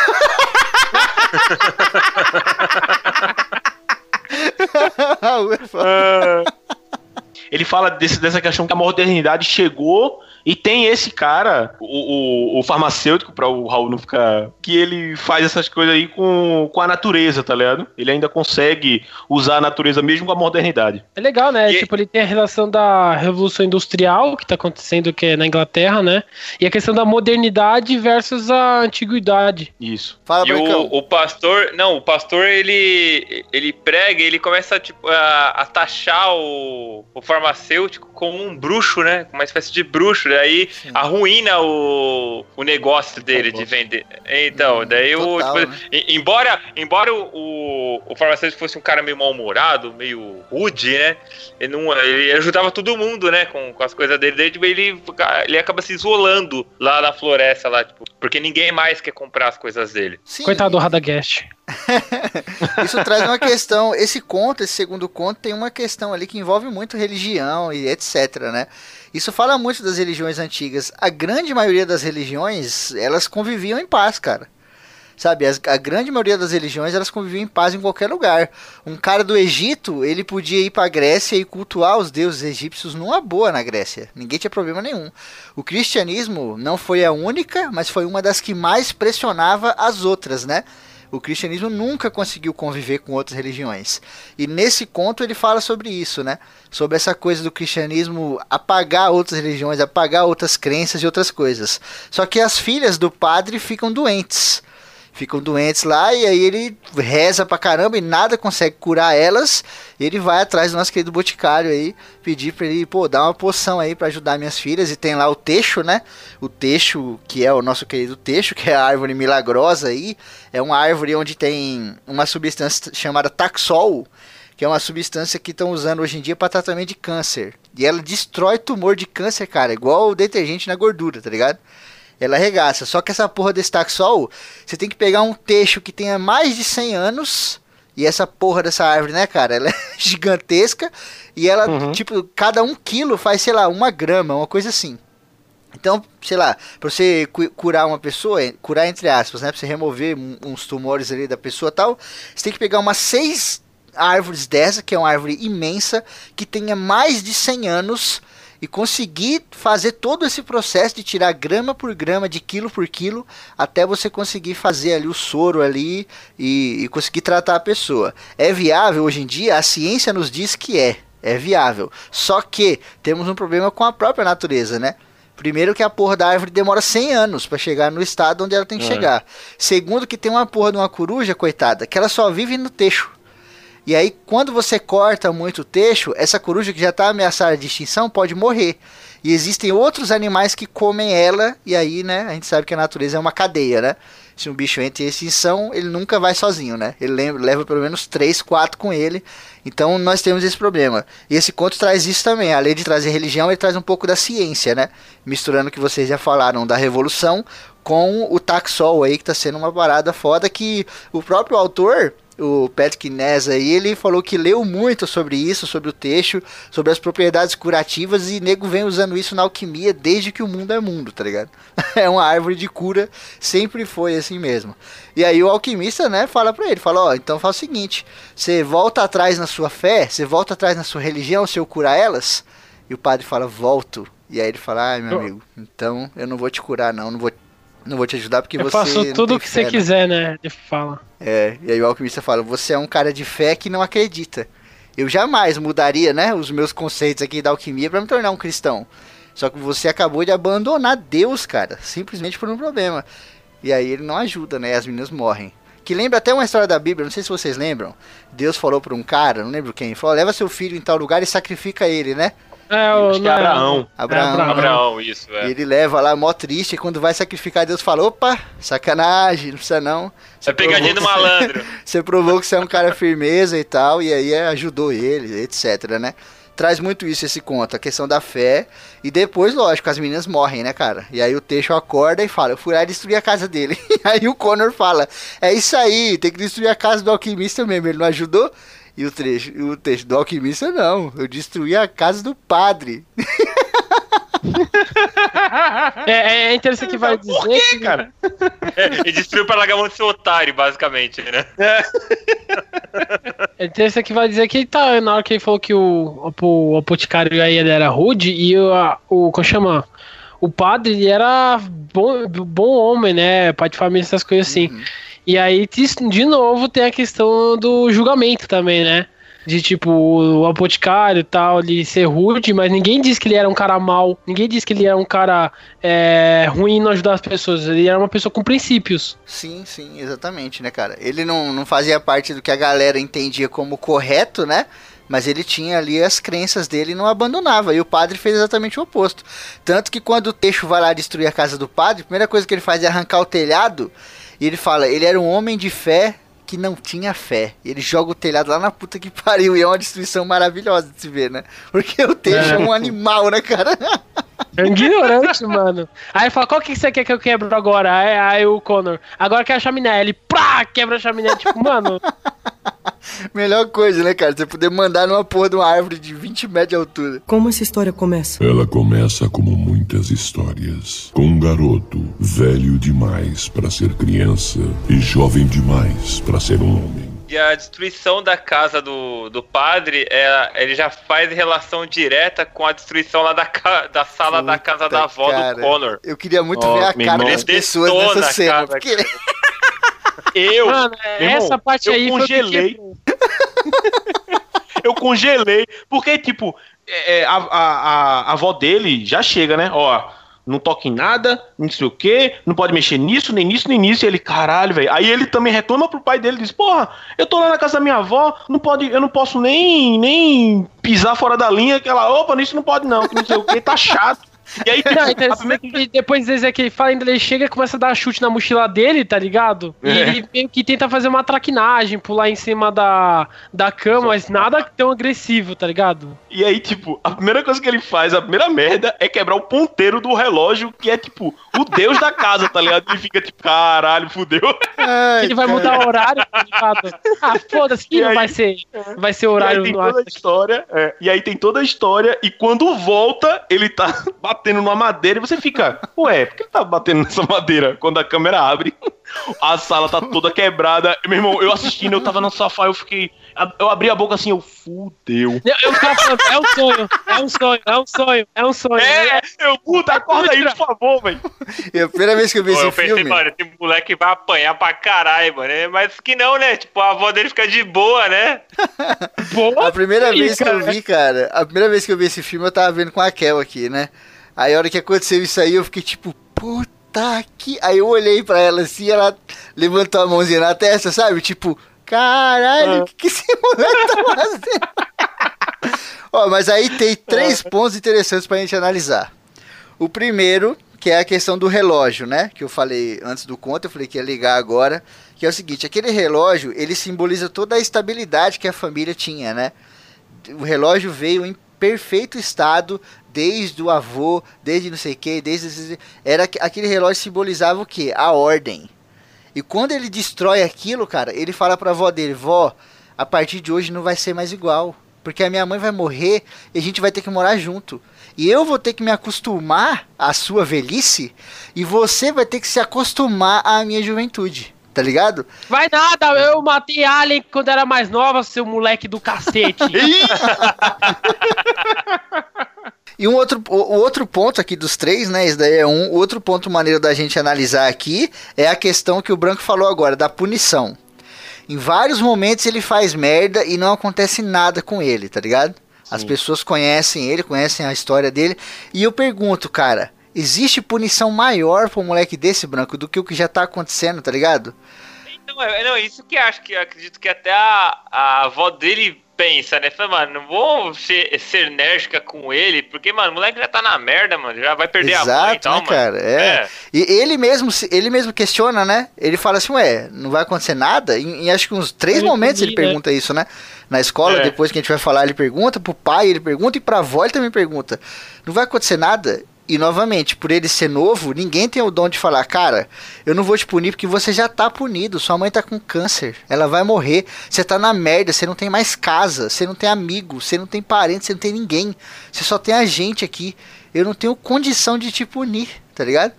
Raul é foda. Ele fala desse- dessa questão que a modernidade chegou e tem esse cara, o, o, o farmacêutico, para o Raul não ficar. que ele faz essas coisas aí com, com a natureza, tá ligado? Ele ainda consegue usar a natureza mesmo com a modernidade. É legal, né? E- Tipo, ele tem a relação da Revolução Industrial, que tá acontecendo que é na Inglaterra, né? E a questão da modernidade versus a antiguidade. Isso. Fala, E Brancão. o, o pastor, não, o pastor ele, ele prega, ele começa tipo, a, a taxar o, o farmacêutico como um bruxo, né? Como uma espécie de bruxo, daí arruína o, o negócio dele de vender. Então, daí o. Total, tipo, né? em- embora embora o, o, o farmacêutico fosse um cara meio mal-humorado, meio rude, né? Ele, não, ele ajudava todo mundo, né? Com, com as coisas dele, daí tipo, ele, ele acaba se isolando lá na floresta, lá, tipo, porque ninguém mais quer comprar as coisas dele. Sim, Coitado do Radagast. Isso traz uma questão. Esse conto, esse segundo conto, tem uma questão ali que envolve muito religião e etc, né? Isso fala muito das religiões antigas. A grande maioria das religiões, elas conviviam em paz, cara. Sabe, as- a grande maioria das religiões, elas conviviam em paz em qualquer lugar. Um cara do Egito, ele podia ir pra Grécia e cultuar os deuses egípcios numa boa na Grécia. Ninguém tinha problema nenhum. O cristianismo não foi a única, mas foi uma das que mais pressionava as outras, né? O cristianismo nunca conseguiu conviver com outras religiões. E nesse conto ele fala sobre isso, né? Sobre essa coisa do cristianismo apagar outras religiões, apagar outras crenças e outras coisas. Só que as filhas do padre ficam doentes. Ficam doentes lá e aí ele reza pra caramba e nada consegue curar elas. Ele vai atrás do nosso querido boticário aí, pedir pra ele, pô, dar uma poção aí pra ajudar minhas filhas. E tem lá o Teixo, né? O Teixo, que é o nosso querido Teixo, que é a árvore milagrosa aí. É uma árvore onde tem uma substância chamada taxol, que é uma substância que estão usando hoje em dia para tratamento de câncer. E ela destrói tumor de câncer, cara, igual o detergente na gordura, tá ligado? Ela arregaça. Só que essa porra desse taxol, você tem que pegar um texto que tenha mais de 100 anos. E essa porra dessa árvore, né, cara? Ela é gigantesca. E ela, tipo, cada um quilo faz, sei lá, uma grama, uma coisa assim. Então, sei lá, pra você cu- curar uma pessoa, eh, curar entre aspas, né? Pra você remover uns tumores ali da pessoa tal, você tem que pegar umas seis árvores dessa, que é uma árvore imensa, que tenha mais de 100 anos, e conseguir fazer todo esse processo de tirar grama por grama, de quilo por quilo, até você conseguir fazer ali o soro ali e, e conseguir tratar a pessoa. É viável hoje em dia? A ciência nos diz que é. É viável. Só que temos um problema com a própria natureza, né? Primeiro que a porra da árvore demora 100 anos pra chegar no estado onde ela tem que É. chegar. Segundo que tem uma porra de uma coruja, coitada, que ela só vive no techo. E aí, quando você corta muito o texo, essa coruja que já está ameaçada de extinção pode morrer. E existem outros animais que comem ela, e aí, né, a gente sabe que a natureza é uma cadeia, né? Se um bicho entra em extinção, ele nunca vai sozinho, né? Ele leva, leva pelo menos 3, 4 com ele. Então nós temos esse problema. E esse conto traz isso também. Além de trazer religião, ele traz um pouco da ciência, né? Misturando o que vocês já falaram da revolução com o taxol aí, que tá sendo uma parada foda que o próprio autor o Patrick Ness aí, ele falou que leu muito sobre isso, sobre o texto, sobre as propriedades curativas e nego vem usando isso na alquimia desde que o mundo é mundo, tá ligado? é uma árvore de cura, sempre foi assim mesmo. E aí o alquimista, né, fala pra ele, fala, ó, então faz o seguinte, você volta atrás na sua fé, você volta atrás na sua religião, se eu curar elas? E o padre fala, volto. E aí ele fala, ai meu Eu- amigo, então eu não vou te curar não, não vou, não vou te ajudar porque Eu você faço tudo o que fé, você né?" quiser, né? Ele fala. É, e aí o alquimista fala: Você é um cara de fé que não acredita. Eu jamais mudaria, né, os meus conceitos aqui da alquimia para me tornar um cristão. Só que você acabou de abandonar Deus, cara, simplesmente por um problema. E aí ele não ajuda, né? As meninas morrem. Que lembra até uma história da Bíblia, não sei se vocês lembram. Deus falou para um cara, não lembro quem, falou: leva seu filho em tal lugar e sacrifica ele, né? É, o, Acho que é não, Abraão. Abraão. Abraão. Abraão, isso, E é. ele leva lá, mó triste, e quando vai sacrificar, Deus fala: opa, sacanagem, não precisa não. Você É pegadinha do malandro. Você provou que você é um cara firmeza e tal, e aí é, ajudou ele, etc, né? Traz muito isso esse conto, a questão da fé. E depois, lógico, as meninas morrem, né, cara? E aí o Teixo acorda e fala: Eu fui lá destruir a casa dele. E aí o Connor fala: É isso aí, tem que destruir a casa do alquimista mesmo. Ele não ajudou? E o trecho, e o texto do alquimista, não. Eu destruí a casa do padre. É, é interessante que vai dizer Por quê, que, cara? Ele destruiu pra largar a mão de seu otário, basicamente, né? É interessante que vai dizer que ele tá. Na hora que ele falou que o, o, o apoticário aí ele era rude e o, a- o. Como chama? O padre ele era bom, bom homem, né? Pai de família, essas coisas assim. E aí, de novo, tem a questão do julgamento também, né? De tipo, o apoticário e tal, ele ser rude, mas ninguém diz que ele era um cara mau, ninguém diz que ele era um cara é, ruim não ajudar as pessoas. Ele era uma pessoa com princípios. Sim, sim, exatamente, né, cara? Ele não, não fazia parte do que a galera entendia como correto, né? Mas ele tinha ali as crenças dele e não abandonava. E o padre fez exatamente o oposto. Tanto que quando o Teixo vai lá destruir a casa do padre, a primeira coisa que ele faz é arrancar o telhado. E ele fala: ele era um homem de fé que não tinha fé. E ele joga o telhado lá na puta que pariu. E é uma destruição maravilhosa de se ver, né? Porque o Teixo é, um animal, né, cara? É ignorante, mano. Aí ele fala, qual que você quer que eu quebro agora? Aí, aí o Connor, agora quer a chaminé. Ele, pá, quebra a chaminé. Tipo, mano, Melhor coisa, né, cara? Você poder mandar numa porra de uma árvore de 20 metros de altura. Como essa história começa? Ela começa como muitas histórias, com um garoto velho demais para ser criança e jovem demais para ser um homem. E a destruição da casa do, do padre, é, ele já faz relação direta com a destruição lá da, ca- da sala da casa Puta, da avó cara. do Connor. Eu queria muito Ó, ver a cara das pessoas nessa cena. cara, Porque... Eu, mano, meu irmão, essa parte eu aí congelei. eu congelei. Porque, tipo, é, é, a, a, a, avó dele já chega, né? Ó, não toca em nada, não sei o quê, não pode mexer nisso, nem nisso, nem nisso. E ele, caralho, velho. Aí ele também reclama pro pai dele, diz, porra, eu tô lá na casa da minha avó, não pode, eu não posso nem, nem pisar fora da linha, que ela, opa, nisso não pode não, que não sei o quê, tá chato. E aí, Não, interessante primeira- que depois dizer que ele fala, ainda ele chega e começa a dar chute na mochila dele, tá ligado? E É. ele meio que tenta fazer uma traquinagem, pular em cima da, da cama, mas nada tão agressivo, tá ligado? E aí, tipo, a primeira coisa que ele faz, a primeira merda, é quebrar o ponteiro do relógio, que é, tipo, o deus da casa, tá ligado? Ele fica, tipo, caralho, fudeu. Ai, ele vai cara. mudar o horário, tá ligado? Ah, foda-se, que não aí- vai ser, vai ser E aí horário tem no toda a história, é, e aí tem toda a história, e quando volta, ele tá batendo numa madeira, e você fica, ué, por que ele tá batendo nessa madeira? Quando a câmera abre, a sala tá toda quebrada. Meu irmão, eu assistindo, eu tava no sofá, eu fiquei. Eu abri a boca assim, eu fudeu. Eu, ficava falando, é um sonho, é um sonho, é um sonho, é um sonho. É, eu, puta, acorda aí, por favor, velho. E a primeira vez que eu vi Pô, esse eu pensei, filme. mano, esse moleque vai apanhar pra caralho, mano. É, Mas que não, né? Tipo, a avó dele fica de boa, né? Pô, A primeira vez que eu vi, cara, a primeira vez que eu vi esse filme, eu tava vendo com a Kel aqui, né? Aí a hora que aconteceu isso aí, eu fiquei tipo, puta que. Aí eu olhei pra ela assim, ela levantou a mãozinha na testa, sabe? Tipo, caralho, o que, que esse moleque tá fazendo? Ó, mas aí tem três pontos interessantes pra gente analisar. O primeiro, que é a questão do relógio, né? Que eu falei antes do conto, eu falei que ia ligar agora. Que é o seguinte, aquele relógio, ele simboliza toda a estabilidade que a família tinha, né? O relógio veio em perfeito estado desde o avô, desde não sei o que, desde era que- aquele relógio simbolizava o que? A ordem. E quando ele destrói aquilo, cara, ele fala pra avó dele, vó, a partir de hoje não vai ser mais igual, porque a minha mãe vai morrer e a gente vai ter que morar junto. E eu vou ter que me acostumar à sua velhice e você vai ter que se acostumar à minha juventude. Tá ligado? Vai nada, eu matei Alien quando era mais nova, seu moleque do cacete. E um outro, o, outro ponto aqui dos três, né? Esse daí é um. Outro ponto maneiro da gente analisar aqui é a questão que o Branco falou agora, da punição. Em vários momentos ele faz merda e não acontece nada com ele, tá ligado? As pessoas conhecem ele, conhecem a história dele. E eu pergunto, cara, Existe punição maior pra um moleque desse, Branco, do que o que já tá acontecendo, tá ligado? Então, é, não, isso que acho que acredito que até a, a avó dele pensa, né? Fala, mano, não vou ser, ser enérgica com ele, porque, mano, o moleque já tá na merda, mano, já vai perder Exato, a mãe e tal, né, mano. cara? É. É. E ele mesmo, ele mesmo questiona, né? Ele fala assim, ué, não vai acontecer nada? Em, em acho que uns três Eu momentos ele entendi, né? pergunta isso, né? Na escola, É. depois que a gente vai falar, ele pergunta, pro pai ele pergunta, e pra avó ele também pergunta. Não vai acontecer nada? E novamente, por ele ser novo, ninguém tem o dom de falar, cara, eu não vou te punir porque você já tá punido, sua mãe tá com câncer, ela vai morrer, você tá na merda, você não tem mais casa, você não tem amigo, você não tem parente, você não tem ninguém, você só tem a gente aqui. Eu não tenho condição de te punir, tá ligado?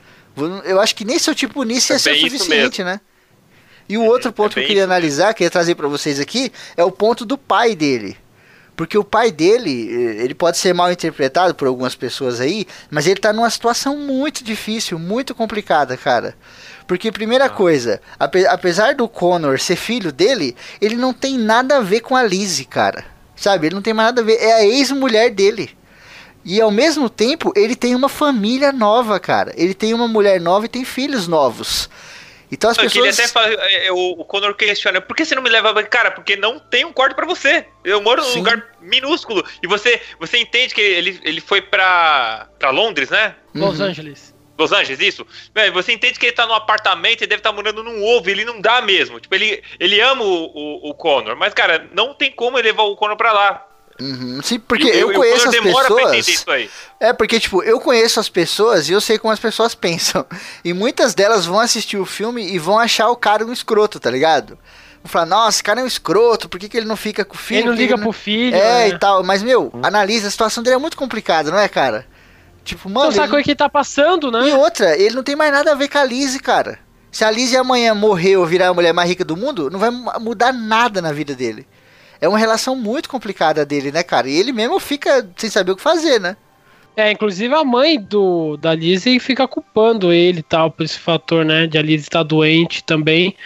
Eu acho que nem se eu te punisse ia É ser o suficiente, né? E o outro ponto que eu queria analisar, queria trazer pra vocês aqui, é o ponto do pai dele. Porque o pai dele, eh, ele pode ser mal interpretado por algumas pessoas aí, mas ele tá numa situação muito difícil, muito complicada, cara. Porque, primeira coisa, ape- apesar do Connor ser filho dele, ele não tem nada a ver com a Lizzie, cara. Sabe? Ele não tem mais nada a ver. É a ex-mulher dele. E ao mesmo tempo, ele tem uma família nova, cara. Ele tem uma mulher nova e tem filhos novos. Então as pessoas. até falar, é, é, o, o Conor questiona, por que você não me leva? Cara, porque não tem um quarto pra você. Eu moro num Sim. lugar minúsculo. E você, você entende que ele, ele foi pra, pra Londres, né? Los Uhum. Angeles. Los Angeles, isso? Velho, você entende que ele tá num apartamento e deve estar morando num ovo, e ele não dá mesmo. Tipo, ele, ele ama o, o, o Connor, mas, cara, não tem como ele levar o Connor pra lá. Uhum. Sim, porque E- eu e conheço o as pessoas. isso aí. É, porque, tipo, eu conheço as pessoas e eu sei como as pessoas pensam. E muitas delas vão assistir o filme e vão achar o cara um escroto, tá ligado? Vão falar, nossa, esse cara é um escroto, por que, que ele não fica com o filho? Ele não que liga que pro filho. É, né? e tal. Mas, meu, analisa, a situação dele é muito complicada, não é, cara? Tipo, mano. não sabe ele- o que ele tá passando, E né? outra, ele não tem mais nada a ver com a Lizzie, cara. Se a Lizzie amanhã morrer ou virar a mulher mais rica do mundo, não vai mu- mudar nada na vida dele. É uma relação muito complicada dele, né, cara? E ele mesmo fica sem saber o que fazer, né? É, inclusive a mãe do, da Lizzie fica culpando ele e tal, por esse fator, né? De a Lizzie estar doente também.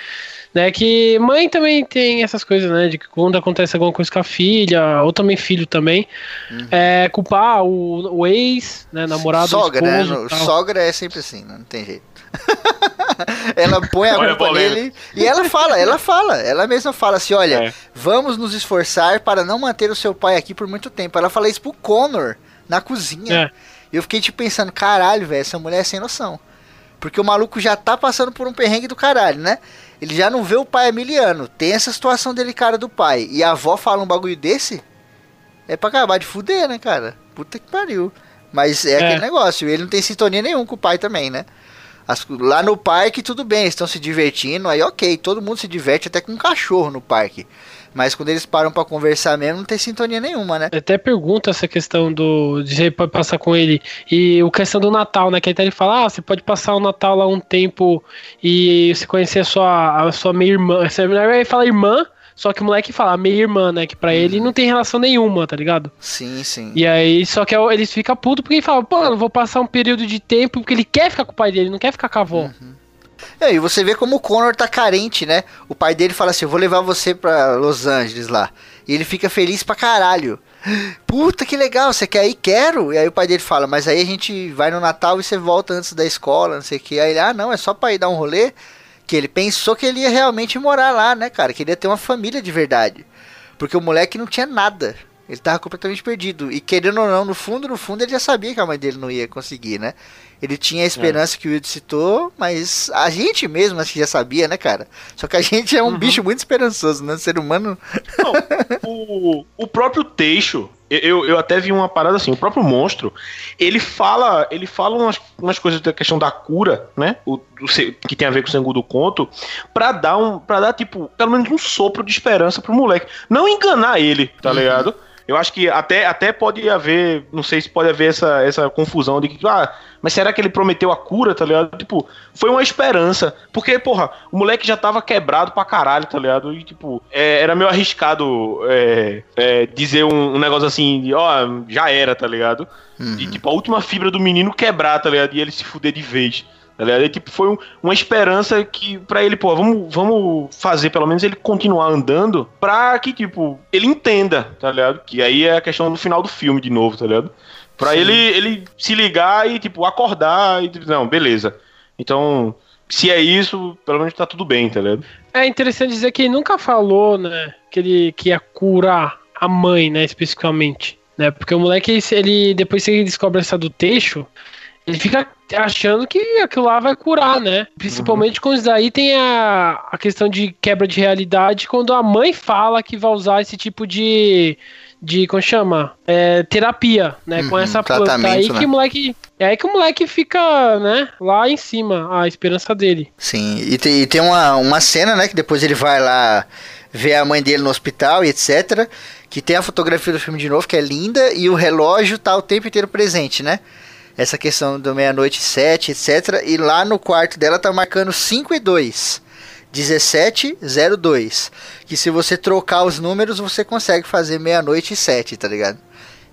Né, que mãe também tem essas coisas, né? De que quando acontece alguma coisa com a filha, ou também filho também, Uhum. é culpar o, o ex, né? Namorado, sogra, né? esposo tal. Sogra é sempre assim, né? não tem jeito. ela põe a Olha culpa nele e ela fala, ela fala, ela mesma fala assim, olha, É. vamos nos esforçar para não manter o seu pai aqui por muito tempo. Ela fala isso pro Connor na cozinha. É. E eu fiquei tipo pensando, caralho, velho, essa mulher é sem noção. Porque o maluco já tá passando por um perrengue do caralho, né? Ele já não vê o pai Emiliano. Tem essa situação delicada do pai. E a avó fala um bagulho desse? É pra acabar de fuder, né, cara? Puta que pariu. Mas é, É. aquele negócio. Ele não tem sintonia nenhum com o pai também, né? As- lá no parque, tudo bem, estão se divertindo. Aí, ok, todo mundo se diverte até com um cachorro no parque. Mas quando eles param pra conversar mesmo, não tem sintonia nenhuma, né? Até pergunta essa questão do de você pode passar com ele e o questão do Natal, né? Que até ele fala, ah, você pode passar o Natal lá um tempo e você conhecer a sua, a sua meia irmã. Vai falar irmã, só que o moleque fala meia irmã, né? Que pra ele não tem relação nenhuma, tá ligado? Sim, sim. E aí, só que ele fica puto porque ele fala, pô, eu vou passar um período de tempo porque ele quer ficar com o pai dele, não quer ficar com a avó. É, e você vê como o Connor tá carente, né? O pai dele fala assim: Eu vou levar você pra Los Angeles lá. E ele fica feliz pra caralho. Puta que legal, você quer ir? Quero. E aí o pai dele fala: Mas aí a gente vai no Natal e você volta antes da escola, não sei o que. Aí ele: Ah, não, é só pra ir dar um rolê. Que ele pensou que ele ia realmente morar lá, né, cara? Que ele ia ter uma família de verdade. Porque o moleque não tinha nada. Ele tava completamente perdido. E querendo ou não, no fundo, no fundo, ele já sabia que a mãe dele não ia conseguir, né? Ele tinha a esperança que o Will citou, mas a gente mesmo acho que já sabia, né, cara? Só que a gente é um bicho muito esperançoso, né? O ser humano. Não, o, o próprio Teixo, eu, eu até vi uma parada assim, o próprio monstro, ele fala, ele fala umas, umas coisas da questão da cura, né? O, do que tem a ver com o Sengu do conto, pra dar um. para dar, tipo, pelo menos um sopro de esperança pro moleque. Não enganar ele, tá ligado? Eu acho que até, até pode haver, não sei se pode haver essa, essa confusão de que, ah, mas será que ele prometeu a cura, tá ligado? Tipo, foi uma esperança. Porque, porra, o moleque já tava quebrado pra caralho, tá ligado? E, tipo, é, era meio arriscado é, é, dizer um, um negócio assim, de, ó, já era, tá ligado? E, tipo, a última fibra do menino quebrar, tá ligado? E ele se fuder de vez. Tá ligado? E, tipo, foi um- uma esperança que pra ele, pô, vamos, vamos fazer pelo menos ele continuar andando pra que, tipo, ele entenda, tá ligado? Que aí é a questão do final do filme de novo, tá ligado? Pra ele, ele se ligar e, tipo, acordar e, tipo, não, beleza. Então, se é isso, pelo menos tá tudo bem, tá ligado? É interessante dizer que ele nunca falou, né, que ele que ia curar a mãe, né, especificamente, né? Porque o moleque, ele depois que ele descobre essa do texto, ele fica achando que aquilo lá vai curar, né? Principalmente quando isso daí tem a, a questão de quebra de realidade, quando a mãe fala que vai usar esse tipo de. de como chama? É, terapia, né? com Uhum, essa planta. Aí né? que o moleque. É aí que o moleque fica, né? Lá em cima, a esperança dele. Sim, e tem, e tem uma, uma cena, né, que depois ele vai lá ver a mãe dele no hospital e etc. Que tem a fotografia do filme de novo, que é linda, e o relógio tá o tempo inteiro presente, né? Essa questão do meia-noite e sete, etc. E lá no quarto dela tá marcando 5 e 2. 1702. Que se você trocar os números, você consegue fazer meia-noite e sete, tá ligado?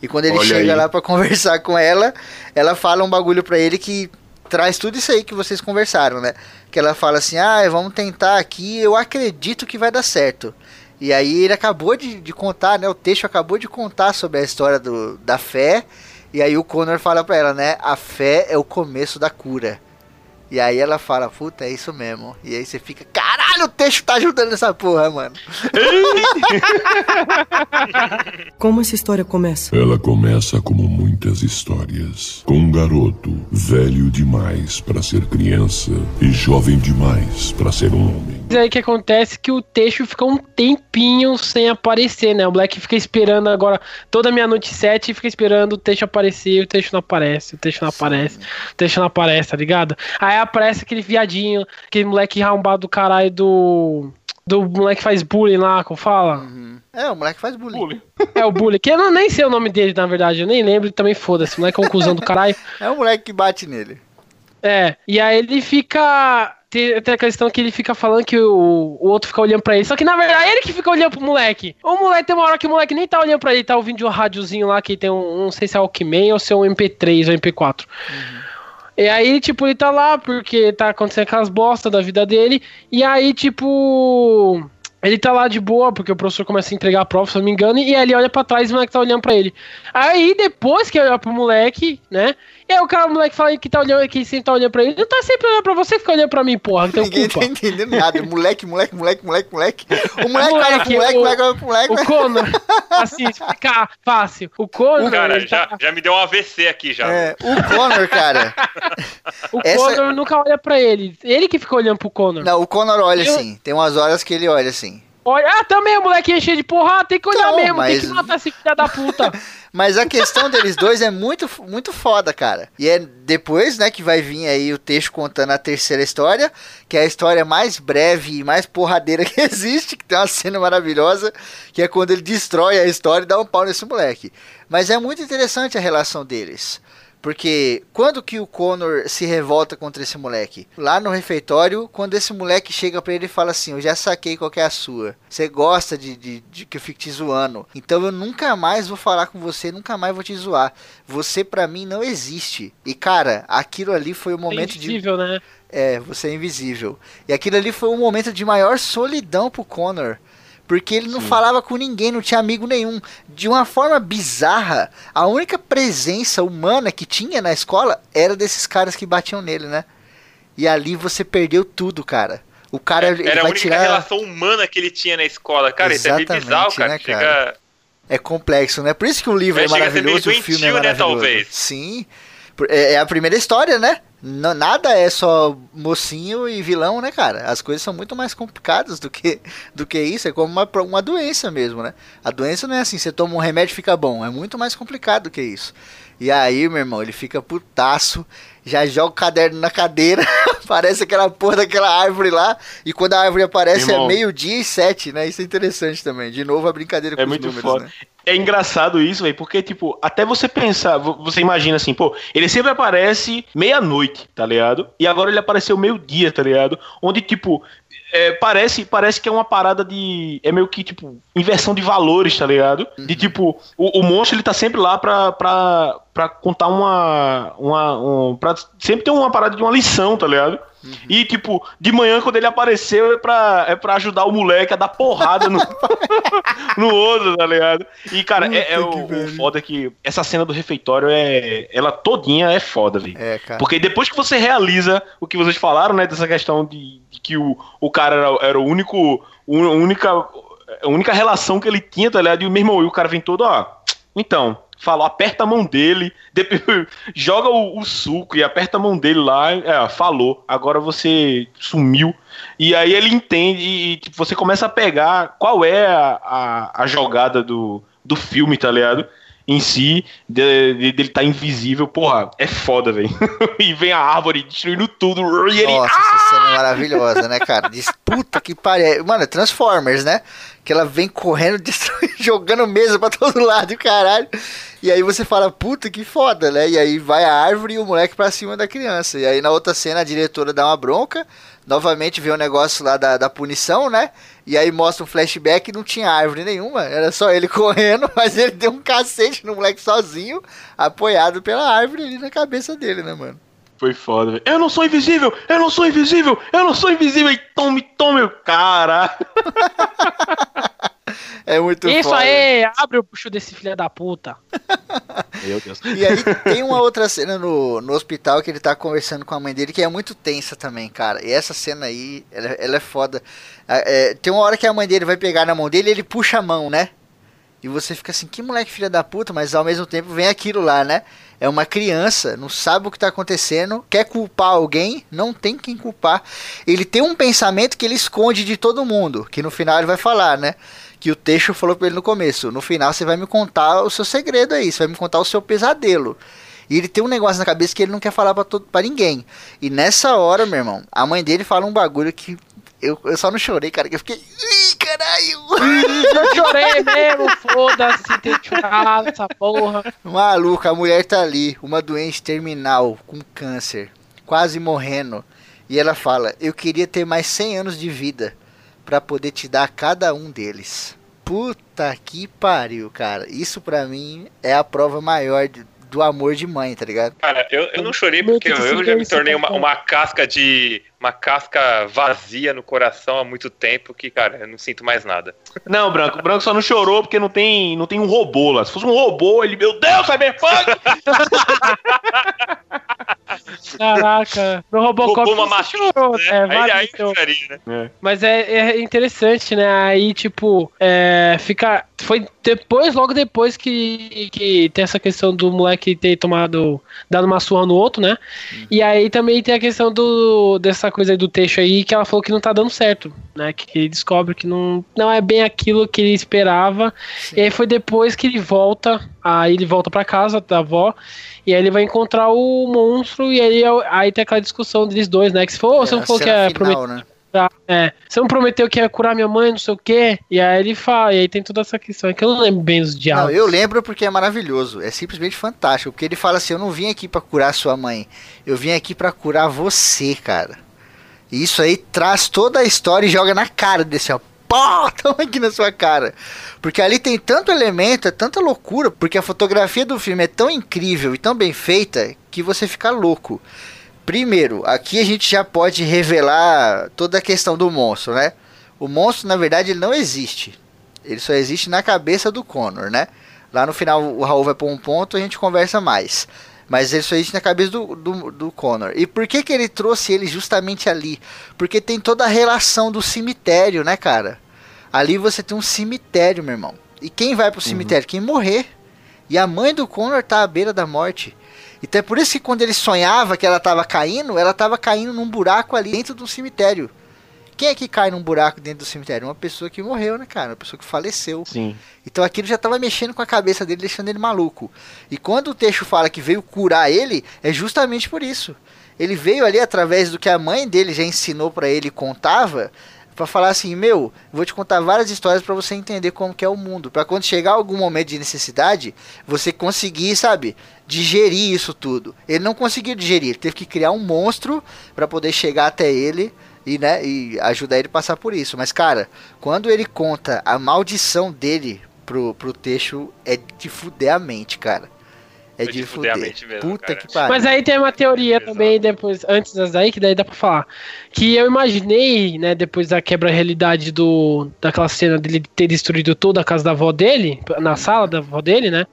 E quando ele Olha chega aí. lá pra conversar com ela, ela fala um bagulho pra ele que traz tudo isso aí que vocês conversaram, né? Que ela fala assim: ah, vamos tentar aqui, eu acredito que vai dar certo. E aí ele acabou de, de contar, né? O texto acabou de contar sobre a história do, da fé. E aí o Connor fala pra ela, né? A fé é o começo da cura. E aí ela fala, puta, é isso mesmo. E aí você fica, caralho, o texto tá ajudando essa porra, mano. Como essa história começa? Ela começa como muitas histórias. Com um garoto velho demais para ser criança e jovem demais para ser um homem. Mas aí que acontece que o texto fica um tempinho sem aparecer, né? O Black fica esperando agora toda meia-noite e sete e fica esperando o texto aparecer, o texto não aparece, o texto não aparece, o texto não aparece, tá ligado? Aí aparece aquele viadinho, aquele moleque arrombado do caralho do. Do moleque que faz bullying lá, como fala? É, o moleque faz bullying. Bullying. É o bullying, que eu não nem sei o nome dele, na verdade, eu nem lembro, também foda-se, o moleque é um cuzão do caralho. É o moleque que bate nele. É, e aí ele fica. Tem, tem a questão que ele fica falando que o, o outro fica olhando pra ele. Só que na verdade é ele que fica olhando pro moleque. O moleque tem uma hora que o moleque nem tá olhando pra ele, tá ouvindo um rádiozinho lá que tem um. Não sei se é Walkman ou se é um MP3 ou MP4. E aí, tipo, ele tá lá porque tá acontecendo aquelas bosta da vida dele. E aí, tipo. Ele tá lá de boa, porque o professor começa a entregar a prova, se eu não me engano, e aí ele olha pra trás e o moleque tá olhando pra ele. Aí, depois que olha pro moleque, né? E aí o cara, o moleque fala que tá olhando, que sempre tá olhando pra ele. Não tá sempre olhando pra você, fica olhando pra mim, porra, que tem Ninguém culpa. tá entendendo nada. Moleque, moleque, moleque, moleque, moleque. O moleque olha pro Moleque, moleque, o- moleque olha pro moleque. O Conor, assim, explicar fácil. O Conor, Cara, já, tá- já me deu um AVC aqui já. É, o Connor, cara. o essa- Conor nunca olha pra ele. Ele que fica olhando pro Conor. Não, o Connor olha Eu- assim. Tem umas horas que ele olha assim. Olha, ah, também o moleque é cheio de porra, ah, tem que olhar Não, mesmo, tem mas- que matar esse filho da puta. Mas a questão deles dois é muito, muito foda, cara. E é depois, né, que vai vir aí o texto contando a terceira história, que é a história mais breve e mais porradeira que existe, que tem uma cena maravilhosa, que é quando ele destrói a história e dá um pau nesse moleque. Mas é muito interessante a relação deles. Porque quando que o Connor se revolta contra esse moleque? Lá no refeitório, quando esse moleque chega pra ele e fala assim: Eu já saquei qual que é a sua. Você gosta de, de, de que eu fique te zoando. Então eu nunca mais vou falar com você, nunca mais vou te zoar. Você pra mim não existe. E cara, aquilo ali foi o É momento de. invisível, né? É, você é invisível. E aquilo ali foi um momento de maior solidão pro Connor. Porque ele não falava com ninguém, não tinha amigo nenhum. De uma forma bizarra, a única presença humana que tinha na escola era desses caras que batiam nele, né? E ali você perdeu tudo, cara. O cara ele Era a única tirar. relação humana que ele tinha na escola. Cara, isso é Exatamente, bizarro, cara. né, Chega- cara? É complexo, né? Por isso que o livro É, é, chega maravilhoso, o filme é né, maravilhoso. talvez. Sim. É é a primeira história, né? Nada é só mocinho e vilão, né, cara? As coisas são muito mais complicadas do que, do que isso. É como uma, uma doença mesmo, né? A doença não é assim, você toma um remédio e fica bom. É muito mais complicado do que isso. E aí, meu irmão, ele fica putaço, já joga o caderno na cadeira, parece aquela porra daquela árvore lá. E quando a árvore aparece Irmão. é meio-dia e sete, né? Isso é interessante também. De novo a brincadeira com É os muito números, foda. né? É engraçado isso, velho, porque, tipo, até você pensar, vo- você imagina assim, pô, ele sempre aparece meia-noite, tá ligado? E agora ele apareceu meio-dia, tá ligado? Onde, tipo, é, parece, parece que é uma parada de. É meio que, tipo, inversão de valores, tá ligado? De tipo, o, o monstro ele tá sempre lá pra, pra, pra contar uma. uma um, pra sempre ter uma parada de uma lição, tá ligado? E, tipo, de manhã, quando ele apareceu, é pra, é pra ajudar o moleque a dar porrada no, no outro, tá ligado? E, cara, é, é o, o foda que essa cena do refeitório é. Ela todinha é foda, velho. É, cara. Porque depois que você realiza o que vocês falaram, né, dessa questão de, de que o, o cara era, era o único. A única, a única relação que ele tinha, tá ligado? E o meu irmão, e o cara vem todo, ó. Então, falou, aperta a mão dele, depois, joga o, o, suco e aperta a mão dele lá, é, falou, agora você sumiu. E aí ele entende e, tipo, você começa a pegar qual é a, a, a jogada do, do filme, tá ligado? Em si, dele de, de, tá invisível, porra, é foda, velho. e vem a árvore destruindo tudo. E ele. Nossa, essa cena é maravilhosa, né, cara? Diz, puta que pariu. Mano, é Transformers, né? Que ela vem correndo, jogando mesa pra todo lado, caralho. E aí você fala, puta que foda, né? E aí vai a árvore e o moleque pra cima da criança. E aí na outra cena a diretora dá uma bronca, novamente vê o um negócio lá da, da punição, né? E aí mostra um flashback e não tinha árvore nenhuma, era só ele correndo, mas ele deu um cacete no moleque sozinho, apoiado pela árvore ali na cabeça dele, né, mano? Foi foda, velho. Eu não sou invisível! Eu não sou invisível! Eu não sou invisível! E tome, tome, cara! É muito Isso foda. aí, abre o puxo desse filho da puta. Meu Deus. E aí tem uma outra cena no, no hospital que ele tá conversando com a mãe dele que é muito tensa também, cara. E essa cena aí, ela, ela é foda. É, tem uma hora que a mãe dele vai pegar na mão dele e ele puxa a mão, né? E você fica assim, que moleque filha da puta, mas ao mesmo tempo vem aquilo lá, né? É uma criança, não sabe o que tá acontecendo, quer culpar alguém, não tem quem culpar. Ele tem um pensamento que ele esconde de todo mundo, que no final ele vai falar, né? Que o Teixo falou pra ele no começo: no final você vai me contar o seu segredo aí, você vai me contar o seu pesadelo. E ele tem um negócio na cabeça que ele não quer falar pra, todo, pra ninguém. E nessa hora, meu irmão, a mãe dele fala um bagulho que eu, eu só não chorei, cara, que eu fiquei. Ih, caralho! Eu chorei mesmo, foda-se, tem que chorar essa porra. Maluco, a mulher tá ali, uma doente terminal, com câncer, quase morrendo. E ela fala: Eu queria ter mais 100 anos de vida para poder te dar cada um deles. Puta que pariu, cara. Isso pra mim é a prova maior de, do amor de mãe, tá ligado? Cara, eu, eu não chorei porque eu, eu já me tornei uma, uma casca de. Uma casca vazia no coração há muito tempo que, cara, eu não sinto mais nada. Não, Branco, o Branco só não chorou porque não tem, não tem um robô lá. Se fosse um robô, ele, meu Deus, Cyberpunk! Caraca, no Robocop Roubou uma chorou, né? é, Aí- aí então. né? Mas é, é interessante, né? Aí, tipo, é, fica. Foi depois, logo depois que, que tem essa questão do moleque ter tomado. dado uma surra no outro, né? E aí também tem a questão do, dessa coisa aí do texto aí que ela falou que não tá dando certo, né? Que ele descobre que não, não é bem aquilo que ele esperava. E aí foi depois que ele volta. Aí ele volta pra casa da avó. E aí ele vai encontrar o monstro. E aí, aí tem aquela discussão deles dois, né? Que se for, você não falou que é final, né? Tá, é. Você não prometeu que ia curar minha mãe, não sei o quê? E aí ele fala, e aí tem toda essa questão, é que eu não lembro bem os Não, diálogos. eu lembro porque é maravilhoso. É simplesmente fantástico. Porque ele fala assim: Eu não vim aqui pra curar sua mãe. Eu vim aqui pra curar você, cara. E isso aí traz toda a história e joga na cara desse, ó. Pô, tamo aqui na sua cara. Porque ali tem tanto elemento, é tanta loucura. Porque a fotografia do filme é tão incrível e tão bem feita que você fica louco. Primeiro, aqui a gente já pode revelar toda a questão do monstro, né? O monstro, na verdade, ele não existe. Ele só existe na cabeça do Connor, né? Lá no final o Raul vai pôr um ponto e a gente conversa mais. Mas ele só existe na cabeça do, do, do Connor. E por que, que ele trouxe ele justamente ali? Porque tem toda a relação do cemitério, né, cara? Ali você tem um cemitério, meu irmão. E quem vai pro cemitério? Quem morrer. E a mãe do Connor tá à beira da morte. Então é por isso que quando ele sonhava que ela tava caindo, ela tava caindo num buraco ali dentro do cemitério. Quem é que cai num buraco dentro do cemitério? Uma pessoa que morreu, né, cara? Uma pessoa que faleceu. Sim. Então aquilo já tava mexendo com a cabeça dele, deixando ele maluco. E quando o texto fala que veio curar ele, é justamente por isso. Ele veio ali através do que a mãe dele já ensinou pra ele e contava, pra falar assim: "Meu, vou te contar várias histórias pra você entender como que é o mundo, Pra quando chegar algum momento de necessidade, você conseguir, sabe, digerir isso tudo". Ele não conseguiu digerir, ele teve que criar um monstro pra poder chegar até ele e, né, e ajudar ele a passar por isso. Mas, cara, quando ele conta a maldição dele pro, pro texto, é de fuder a mente, cara. É de de fuder a fuder. mente mesmo, Puta cara. que pariu. Mas aí tem uma teoria Exato. também, depois, antes das daí, que daí dá pra falar. Que eu imaginei, né, depois da quebra-realidade do daquela cena dele ter destruído toda a casa da avó dele, na sala da avó dele, né?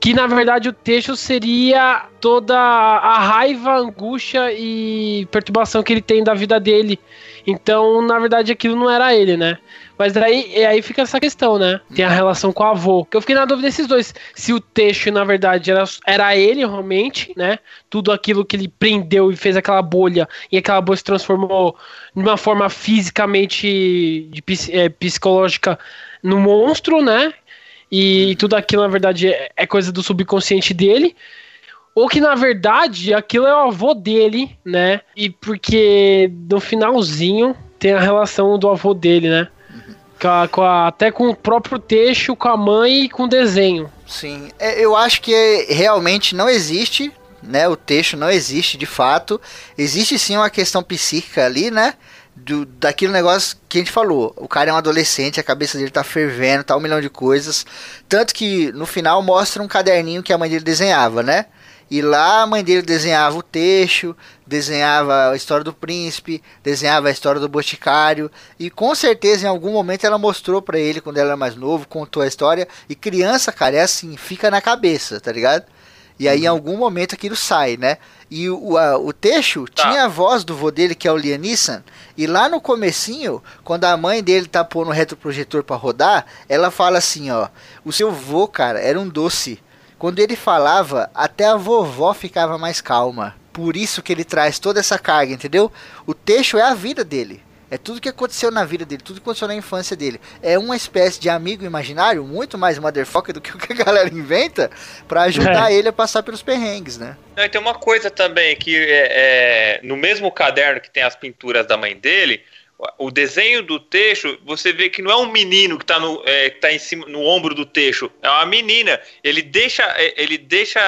Que na verdade o texto seria toda a raiva, angústia e perturbação que ele tem da vida dele. Então, na verdade, aquilo não era ele, né? Mas daí e aí fica essa questão, né? Tem a relação com o avô. Que eu fiquei na dúvida desses dois. Se o texto, na verdade, era, era ele realmente, né? Tudo aquilo que ele prendeu e fez aquela bolha, e aquela bolha se transformou de uma forma fisicamente de, é, psicológica no monstro, né? E tudo aquilo, na verdade, é, é coisa do subconsciente dele. Ou que na verdade aquilo é o avô dele, né? E porque no finalzinho tem a relação do avô dele, né? Com a- com a- até com o próprio texto, com a mãe e com o desenho. Sim, é, eu acho que é- realmente não existe, né? O texto não existe de fato. Existe sim uma questão psíquica ali, né? Do, daquele negócio que a gente falou. O cara é um adolescente, a cabeça dele tá fervendo, tá um milhão de coisas. Tanto que no final mostra um caderninho que a mãe dele desenhava, né? E lá a mãe dele desenhava o texto, desenhava a história do príncipe, desenhava a história do boticário. E com certeza em algum momento ela mostrou pra ele quando ela era mais novo, contou a história. E criança, cara, é assim, fica na cabeça, tá ligado? E aí em algum momento aquilo sai, né? E o, a- o texto Tá. tinha a voz do vô dele, que é o Liam Neeson. E lá no comecinho, quando a mãe dele tá pondo o retroprojetor pra rodar, ela fala assim, ó. O seu vô, cara, era um doce. Quando ele falava, até a vovó ficava mais calma. Por isso que ele traz toda essa carga, entendeu? O texto é a vida dele. É tudo que aconteceu na vida dele, tudo que aconteceu na infância dele. É uma espécie de amigo imaginário, muito mais motherfucker do que o que a galera inventa, pra ajudar ele a passar pelos perrengues, né? Não, e tem uma coisa também que é, é, no mesmo caderno que tem as pinturas da mãe dele, o desenho do texto, você vê que não é um menino que tá, no, é, que tá em cima, no ombro do texto, é uma menina. Ele deixa, é, ele deixa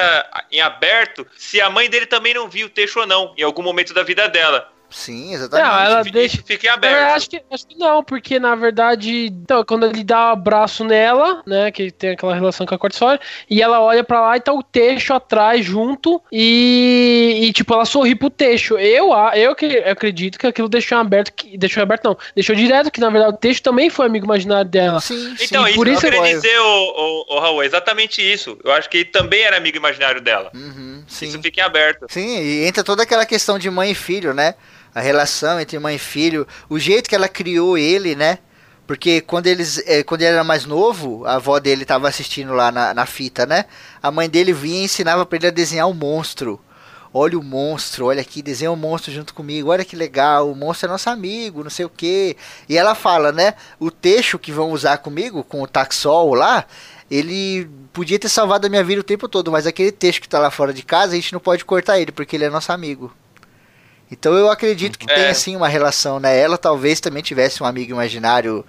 em aberto se a mãe dele também não viu o texto ou não, em algum momento da vida dela. Sim, exatamente. Não, ela Isso deixa. fica em Eu aberto. acho que, acho que não, porque na verdade, então, quando ele dá um abraço nela, né, que tem aquela relação com a cortisol, e ela olha pra lá e tá o texto atrás junto e, e, tipo, ela sorri pro texto. Eu, a- eu que eu acredito que aquilo deixou aberto, que, deixou aberto não, deixou direto que na verdade o texto também foi amigo imaginário dela. Sim, Então, sim, isso por que eu isso queria dizer, o, o, Raul, é exatamente isso. Eu acho que ele também era amigo imaginário dela. Uhum, sim. Isso fica em aberto. Sim, e entra toda aquela questão de mãe e filho, né? A relação entre mãe e filho, o jeito que ela criou ele, né? Porque quando eles, eh, quando ele era mais novo, a avó dele estava assistindo lá na, na fita, né? A mãe dele vinha e ensinava para ele a desenhar um monstro. Olha o monstro, olha aqui, desenha um monstro junto comigo, olha que legal, o monstro é nosso amigo, não sei o que. E ela fala, né? O texto que vão usar comigo, com o taxol lá, ele podia ter salvado a minha vida o tempo todo, mas aquele texto que tá lá fora de casa, a gente não pode cortar ele, porque ele é nosso amigo. Então eu acredito que É. tem sim uma relação, né? Ela talvez também tivesse um amigo imaginário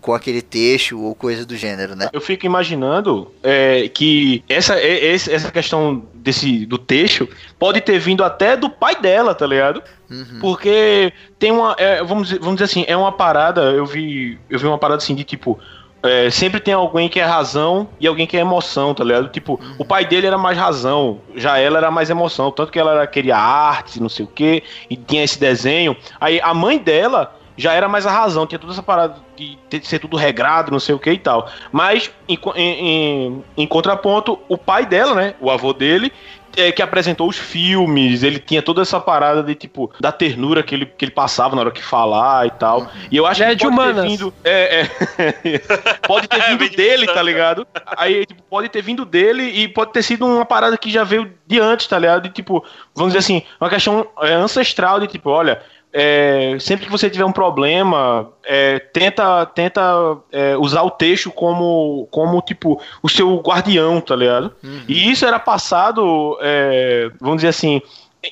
com aquele texto ou coisa do gênero, né? Eu fico imaginando é, que essa, é- essa questão desse, do texto pode ter vindo até do pai dela, tá ligado? Uhum. Porque tem uma. é, vamos, dizer, vamos dizer assim, é uma parada. Eu vi, eu vi uma parada assim de tipo. É, sempre tem alguém que é razão e alguém que é emoção, tá ligado? Tipo, o pai dele era mais razão, já ela era mais emoção. Tanto que ela era- queria arte, não sei o que, e tinha esse desenho. Aí a mãe dela já era mais a razão, tinha toda essa parada de ser tudo regrado, não sei o que e tal. Mas, em- em- em contraponto, o pai dela, né, o avô dele, é, que apresentou os filmes, ele tinha toda essa parada de, tipo, da ternura que ele, que ele passava na hora que falar e tal. E eu acho Ele é que de pode humanas. ter vindo... É, é. pode ter É, vindo de dele, tá ligado? Aí, tipo, pode ter vindo dele e pode ter sido uma parada que já veio de antes, tá ligado? De, tipo, vamos dizer assim, uma questão é, ancestral de, tipo, olha... é, sempre que você tiver um problema, é, tenta, tenta é, usar o texto como, como, tipo, o seu guardião, tá ligado? E isso era passado, é, vamos dizer assim,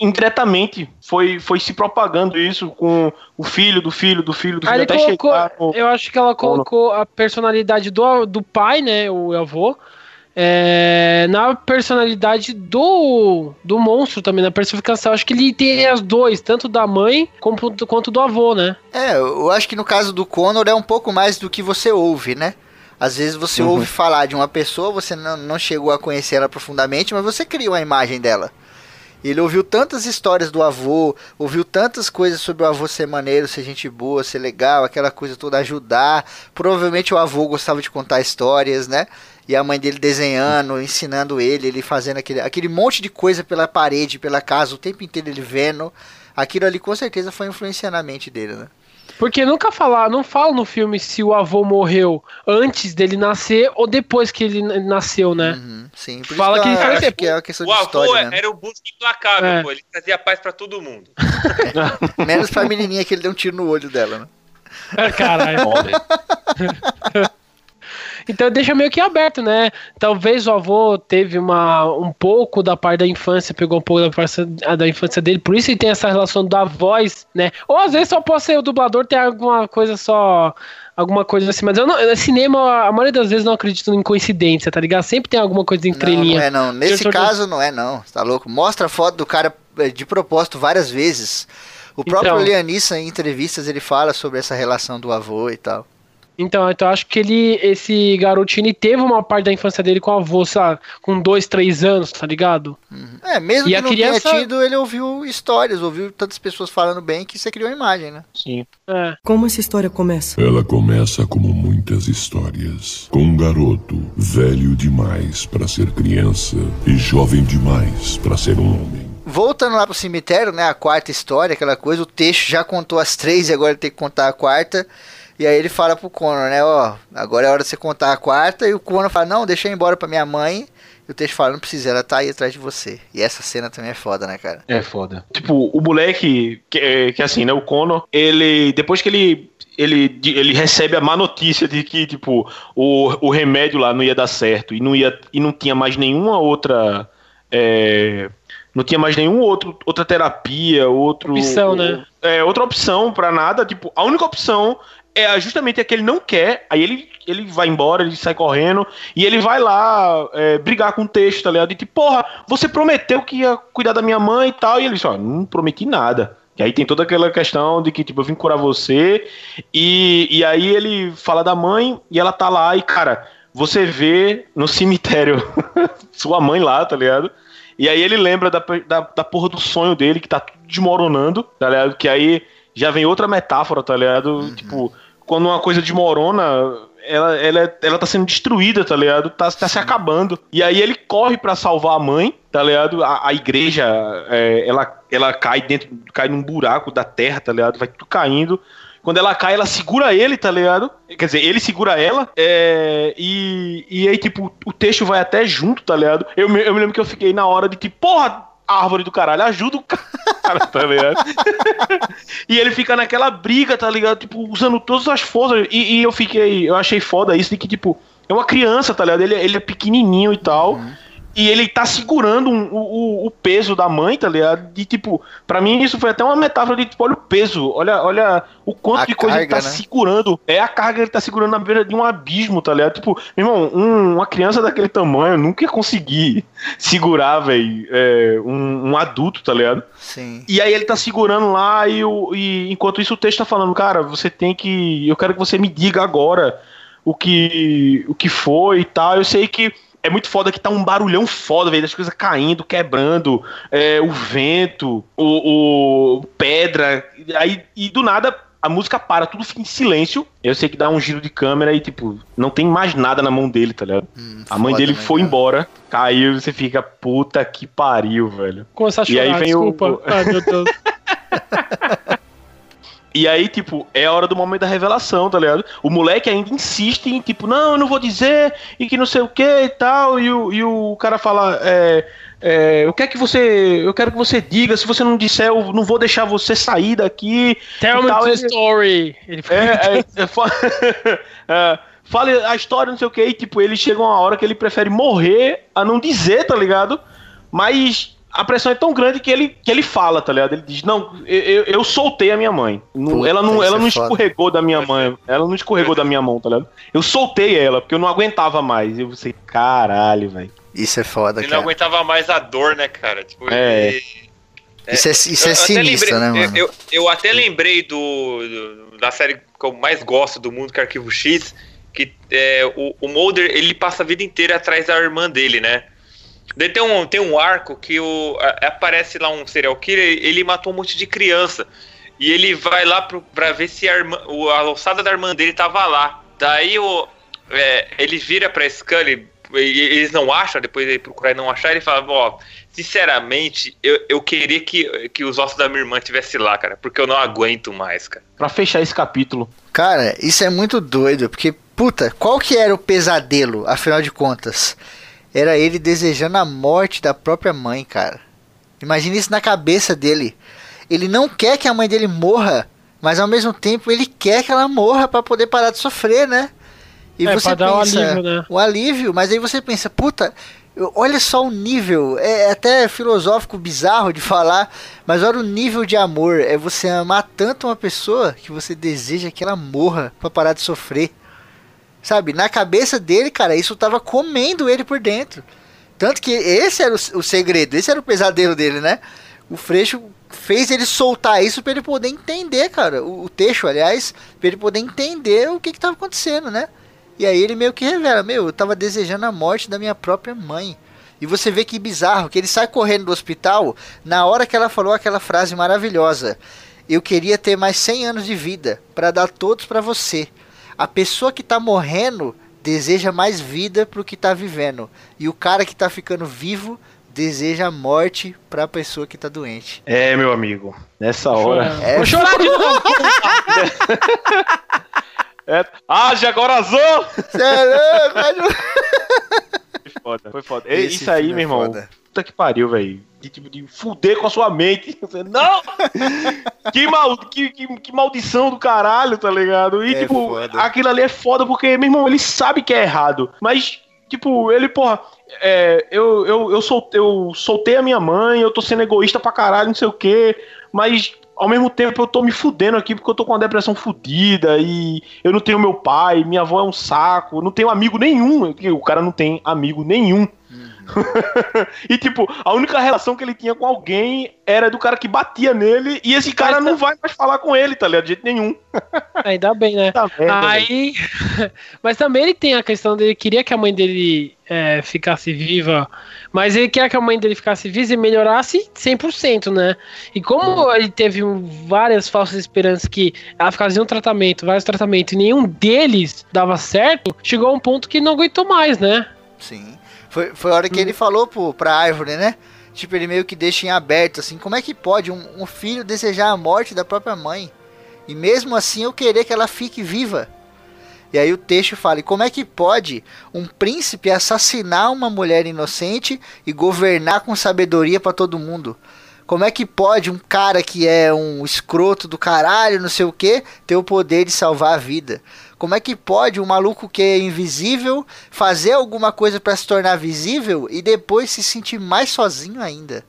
indiretamente. Foi, foi se propagando isso com o filho do filho do filho do Aí filho, ele até colocou, chegar no- eu acho que ela colocou a personalidade do, do pai, né, o avô, é, na personalidade do, do monstro também, na personificação. Acho que ele tem as dois, tanto da mãe como, quanto do avô, né? É, eu acho que no caso do Connor é um pouco mais do que você ouve, né? Às vezes você Uhum. ouve falar de uma pessoa, você não, não chegou a conhecer ela profundamente, mas você cria uma imagem dela. Ele ouviu tantas histórias do avô, ouviu tantas coisas sobre o avô ser maneiro, ser gente boa, ser legal, aquela coisa toda, ajudar. Provavelmente o avô gostava de contar histórias, né? E a mãe dele desenhando, ensinando ele, ele fazendo aquele, aquele monte de coisa pela parede, pela casa, o tempo inteiro ele vendo. Aquilo ali com certeza foi influenciando a mente dele, né? Porque nunca falar, não fala no filme se o avô morreu antes dele nascer ou depois que ele nasceu, né? Uhum, sim, por Fala isso que que, acho tempo. que é uma questão O de avô história, né? era o busca implacável, É. pô. Ele trazia paz pra todo mundo. Menos pra menininha que ele deu um tiro no olho dela, né? Caralho. Então deixa meio que aberto, né? Talvez o avô teve uma, um pouco da parte da infância, pegou um pouco da parte da infância dele, por isso ele tem essa relação da voz, né? Ou às vezes só pode ser o dublador ter alguma coisa só. Alguma coisa assim, mas eu não. no Cinema, a maioria das vezes não acredito em coincidência, tá ligado? Sempre tem alguma coisa Não, entrelinha. não é não. Nesse caso não é não. Tá louco? Mostra a foto do cara eh, de propósito várias vezes. O próprio Então. Lianissa em entrevistas ele fala sobre essa relação do avô e tal. Então, então acho que ele, esse garotinho, ele teve uma parte da infância dele com o avô, sabe? Com dois, três anos, tá ligado? É, mesmo E que a não criança- tenha tido, ele ouviu histórias, ouviu tantas pessoas falando bem que você criou a imagem, né? Sim. É. Como essa história começa? Ela começa como muitas histórias, com um garoto velho demais para ser criança e jovem demais para ser um homem. Voltando lá pro cemitério, né? A quarta história, aquela coisa, o texto já contou as três e agora ele tem que contar a quarta. E aí ele fala pro Conor, né? Ó, agora é hora de você contar a quarta. E o Conor fala, não, deixa eu ir embora pra minha mãe. E o texto fala, não precisa, ela tá aí atrás de você. E essa cena também é foda, né, cara? É foda. Tipo, o moleque, que, é- que assim, né, o Conor, ele, depois que ele, ele, ele recebe a má notícia de que, tipo, o, o remédio lá não ia dar certo e não, ia, e não tinha mais nenhuma outra, é, não tinha mais nenhum outro, outra terapia, outro... Opção, né? É, outra opção pra nada, tipo, a única opção é justamente a que ele não quer, aí ele, ele vai embora, ele sai correndo, e ele vai lá é, brigar com o texto, tá ligado? E tipo, porra, você prometeu que ia cuidar da minha mãe e tal, e ele só, não prometi nada. E aí tem toda aquela questão de que, tipo, eu vim curar você, e, e aí ele fala da mãe, e ela tá lá, e cara, você vê no cemitério sua mãe lá, tá ligado? E aí ele lembra da, da, da porra do sonho dele, que tá tudo desmoronando, tá ligado? Que aí já vem outra metáfora, tá ligado? Tipo, quando uma coisa desmorona, ela, ela, é- ela tá sendo destruída, tá ligado? Tá, tá se acabando. E aí ele corre pra salvar a mãe, tá ligado? A, a igreja, é, ela, ela cai dentro, cai num buraco da terra, tá ligado? Vai tudo caindo. Quando ela cai, ela segura ele, tá ligado? Quer dizer, ele segura ela. é, e, e aí, tipo, o texto vai até junto, tá ligado? Eu, me- eu me lembro que eu fiquei na hora de, tipo, porra, árvore do caralho, ajuda o cara, tá ligado? e ele fica naquela briga, tá ligado? Tipo, usando todas as forças. E, e eu fiquei, eu achei foda isso de que, tipo, é uma criança, tá ligado? Ele, ele é pequenininho e tal. E ele tá segurando um- o, o, peso da mãe, tá ligado? E, tipo, pra mim isso foi até uma metáfora de, tipo, olha o peso, olha, olha o quanto A de coisa ele tá carga, né? segurando. É a carga que ele tá segurando na beira de um abismo, tá ligado? Tipo, meu irmão, um- uma criança daquele tamanho nunca ia conseguir segurar, velho, é, um, um adulto, tá ligado? Sim. E aí ele tá segurando lá e, e enquanto isso o texto tá falando, cara, você tem que. Eu quero que você me diga agora o que, o que foi e tal. Eu sei que é muito foda que tá um barulhão foda, velho, das coisas caindo, quebrando, é, o vento, o, o pedra. Aí, e do nada a música para, tudo fica em silêncio. Eu sei que dá um giro de câmera e, tipo, não tem mais nada na mão dele, tá ligado? a mãe dele foi cara? embora, caiu e você fica, puta que pariu, velho. Começar a E aí chorar, vem o- desculpa. o- Ai, meu Deus. E aí, tipo, é a hora do momento da revelação, tá ligado? O moleque ainda insiste em, tipo, não, eu não vou dizer, e que não sei o que e tal. E o, e o cara fala, é, é, eu quero que você. Eu quero que você diga, se você não disser, eu não vou deixar você sair daqui. Tell me the story. Ele é, é, é, é, fale a história, não sei o que, e tipo, ele chega uma hora que ele prefere morrer a não dizer, tá ligado? Mas a pressão é tão grande que ele, que ele fala, tá ligado? Ele diz, não, eu, eu- soltei a minha mãe. Não- Puta, ela não, isso ela é não foda. escorregou da minha mãe. Ela não escorregou da minha mão, tá ligado? Eu soltei ela, porque eu não aguentava mais. Eu pensei, caralho, velho. Isso é foda, Ele não cara. aguentava mais a dor, né, cara? Tipo, É. ele- Isso é, isso Eu- é eu até sinistro, lembrei- né, mano? Eu, eu, eu até lembrei do, do- da série que eu mais gosto do mundo, que é Arquivo X, que é, o, o Mulder, ele passa a vida inteira atrás da irmã dele, né? Daí tem um, tem um arco que o, a- aparece lá um serial killer, ele matou um monte de criança. E ele vai lá pro, pra ver se a, irmã, o- a alçada da irmã dele tava lá. Daí o, é, ele vira pra Scully, e eles não acham, depois ele procurar e não achar, ele fala, ó, sinceramente, eu, eu queria que, que os ossos da minha irmã estivesse lá, cara, porque eu não aguento mais, cara. Pra fechar esse capítulo. Cara, isso é muito doido, porque, puta, qual que era o pesadelo, afinal de contas? Era ele desejando a morte da própria mãe, cara. Imagina isso na cabeça dele. Ele não quer que a mãe dele morra, mas ao mesmo tempo ele quer que ela morra pra poder parar de sofrer, né? E É, você pra dar pensa, alívio, né? o alívio, mas aí você pensa, puta, olha só o nível, é até filosófico bizarro de falar, mas olha o nível de amor, é você amar tanto uma pessoa que você deseja que ela morra pra parar de sofrer. Sabe, na cabeça dele, cara, isso tava comendo ele por dentro. Tanto que esse era o, o segredo, esse era o pesadelo dele, né? O Freixo fez ele soltar isso pra ele poder entender, cara. O, o aliás, pra ele poder entender o que que tava acontecendo, né? E aí ele meio que revela, meu, eu tava desejando a morte da minha própria mãe. E você vê que bizarro, que ele sai correndo do hospital na hora que ela falou aquela frase maravilhosa. Eu queria ter mais 100 anos de vida para dar todos para você. A pessoa que tá morrendo deseja mais vida pro que tá vivendo. E o cara que tá ficando vivo deseja a morte pra pessoa que tá doente. É, meu amigo. Nessa hora. É, Vou chorar de novo. É... Haja coração! Cê é louco, foda, foi foda. Esse Isso aí, filme meu é irmão. foda. Puta que pariu, velho. De, tipo, de fuder com a sua mente. Não! que, mal, que, que, que maldição do caralho, tá ligado? E, É tipo, foda. aquilo ali é foda porque, meu irmão, ele sabe que é errado. Mas, tipo, ele, porra. É, eu, eu, eu, sol, eu soltei a minha mãe, eu tô sendo egoísta pra caralho, não sei o quê, mas ao mesmo tempo eu tô me fudendo aqui porque eu tô com uma depressão fudida e eu não tenho meu pai, minha avó é um saco, não tenho amigo nenhum. O cara não tem amigo nenhum. e tipo, a única relação que ele tinha com alguém era do cara que batia nele e esse cara Mas tá- não vai mais falar com ele, tá ligado? De jeito nenhum. Ainda bem, né? Tá. Aí. Mas também ele tem a questão dele queria que a mãe dele é, ficasse viva, mas ele queria que a mãe dele ficasse viva e melhorasse 100%, né? E como ele teve várias falsas esperanças que ela fazia um tratamento, vários tratamentos, e nenhum deles dava certo, chegou a um ponto que não aguentou mais, né? Sim. Foi, foi a hora que ele falou pro, pra árvore, né? Tipo, ele meio que deixa em aberto, assim, como é que pode um, um filho desejar a morte da própria mãe? E mesmo assim eu querer que ela fique viva. E aí o texto fala, e como é que pode um príncipe assassinar uma mulher inocente e governar com sabedoria pra todo mundo? Como é que pode um cara que é um escroto do caralho, não sei o que, ter o poder de salvar a vida? Como é que pode um maluco que é invisível fazer alguma coisa pra se tornar visível e depois se sentir mais sozinho ainda?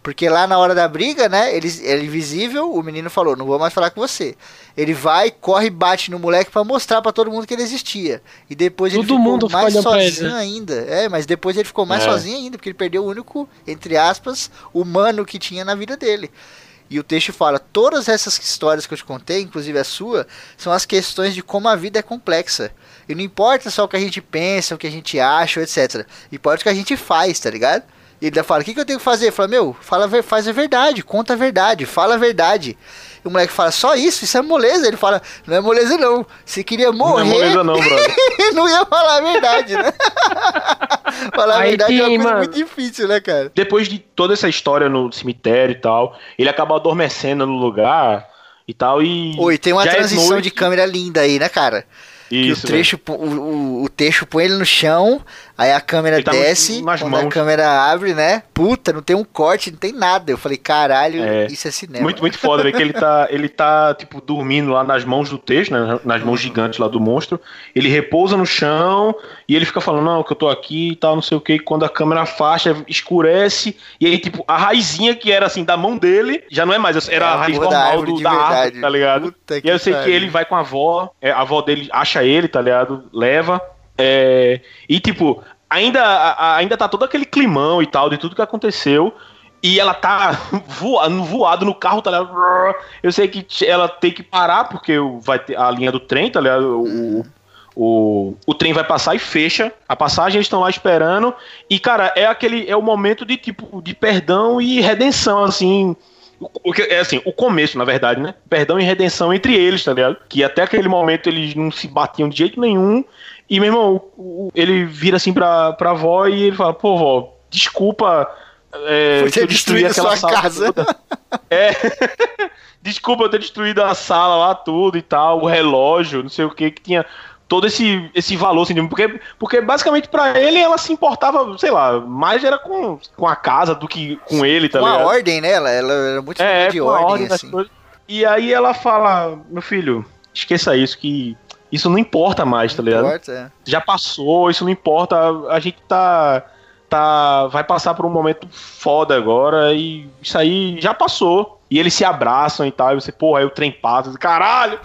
Porque lá na hora da briga, né? Ele, ele invisível, o menino falou: Não vou mais falar com você. Ele vai, corre, bate no moleque pra mostrar pra todo mundo que ele existia. E depois ele Todo ficou mundo mais ele, sozinho né? ainda. É, mas depois ele ficou mais É. sozinho ainda, porque ele perdeu o único, entre aspas, humano que tinha na vida dele. E o texto fala: todas essas histórias que eu te contei, inclusive a sua, são as questões de como a vida é complexa. E não importa só o que a gente pensa, o que a gente acha, etc. Importa o que a gente faz, tá ligado? E ele fala: o que, que eu tenho que fazer? Fala: meu, fala, faz a verdade, conta a verdade, fala a verdade. E o moleque fala: só isso? Isso é moleza? Ele fala: não é moleza, não. Se queria Não morrer, é moleza não, brother. não ia falar a verdade, né? falar a Aí verdade é uma coisa mano. muito difícil, né, cara? Depois de toda essa história no cemitério e tal, ele acaba adormecendo no lugar e tal e... Oi, tem uma é transição noite. de câmera linda aí, né, cara? Isso, que o trecho, o, o, o texto põe ele no chão, aí a câmera tá desce, quando a mãos. câmera abre, né? Puta, não tem um corte, não tem nada. Eu falei, caralho, É. isso é cinema. Muito, muito foda, ver que ele tá, ele tá, tipo, dormindo lá nas mãos do texto, né, nas mãos gigantes lá do monstro. Ele repousa no chão e ele fica falando, não, que eu tô aqui e tal, não sei o que. Quando a câmera afasta, escurece. E aí, tipo, a raizinha que era, assim, da mão dele, já não é mais, era É a a raiz porra da normal árvore do, da árvore, tá ligado? Puta E aí eu sei que ele vai com a avó, é, a avó dele acha ele, tá ligado? Leva. É, e, tipo, ainda, a- ainda tá todo aquele climão e tal de tudo que aconteceu. E ela tá voando, voado no carro, tá ligado? Eu sei que ela tem que parar, porque vai ter a linha do trem, tá ligado? O, o, o trem vai passar e fecha a passagem, eles estão lá esperando. E, cara, é aquele. É o momento de tipo de perdão e redenção, assim. O que é assim, o começo, na verdade, né? Perdão e redenção entre eles, tá ligado? Que até aquele momento eles não se batiam de jeito nenhum. E, meu irmão, ele vira assim pra, pra avó e ele fala, pô, vó, desculpa. É, eu ter destruí destruído aquela sua casa. toda." É. Desculpa eu ter destruído a sala lá, tudo e tal, o relógio, não sei o que, que tinha todo esse, esse valor, assim, porque, porque basicamente pra ele ela se importava, sei lá, mais era com, com a casa do que com ele, tá Com a ordem, né? Ela, ela era muito É, de ordem, ordem assim. E aí ela fala, meu filho, esqueça isso, que isso não importa mais, tá ligado? Importa, é. Já passou, isso não importa, a, gente tá, tá. Vai passar por um momento foda agora e isso aí já passou. E eles se abraçam e tal, e você, porra, aí o trem passa, caralho,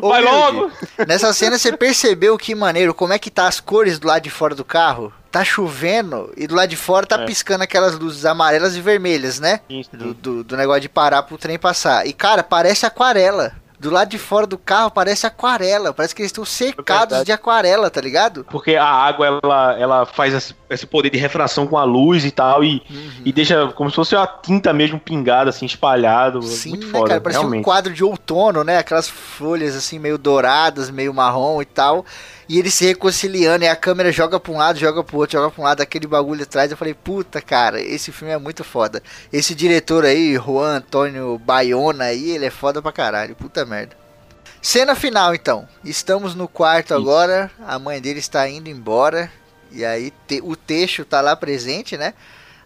Ô, vai Wilde, logo! Nessa cena você percebeu que maneiro, como é que tá as cores do lado de fora do carro? Tá chovendo e do lado de fora tá É. piscando aquelas luzes amarelas e vermelhas, né? Sim, sim. Do, do, do negócio de parar pro trem passar. E cara, parece aquarela. Do lado de fora do carro parece aquarela. Parece que eles estão cercados verdade. de aquarela, tá ligado? Porque a água, ela, ela faz esse, esse poder de refração com a luz e tal, e, Uhum. e deixa como se fosse a tinta mesmo pingada, assim, espalhado. Sim, muito né, foda, cara? Parece um realmente. quadro de outono, né? Aquelas folhas assim, meio douradas, meio marrom e tal. E eles se reconciliando, e a câmera joga pra um lado, joga pro outro, joga pra um lado, aquele bagulho atrás. Eu falei, puta, cara, esse filme é muito foda. Esse diretor aí, Juan Antônio Baiona aí, ele é foda pra caralho, puta merda. Cena final, então. Estamos no quarto agora, a mãe dele está indo embora. E aí te- o texto tá lá presente, né?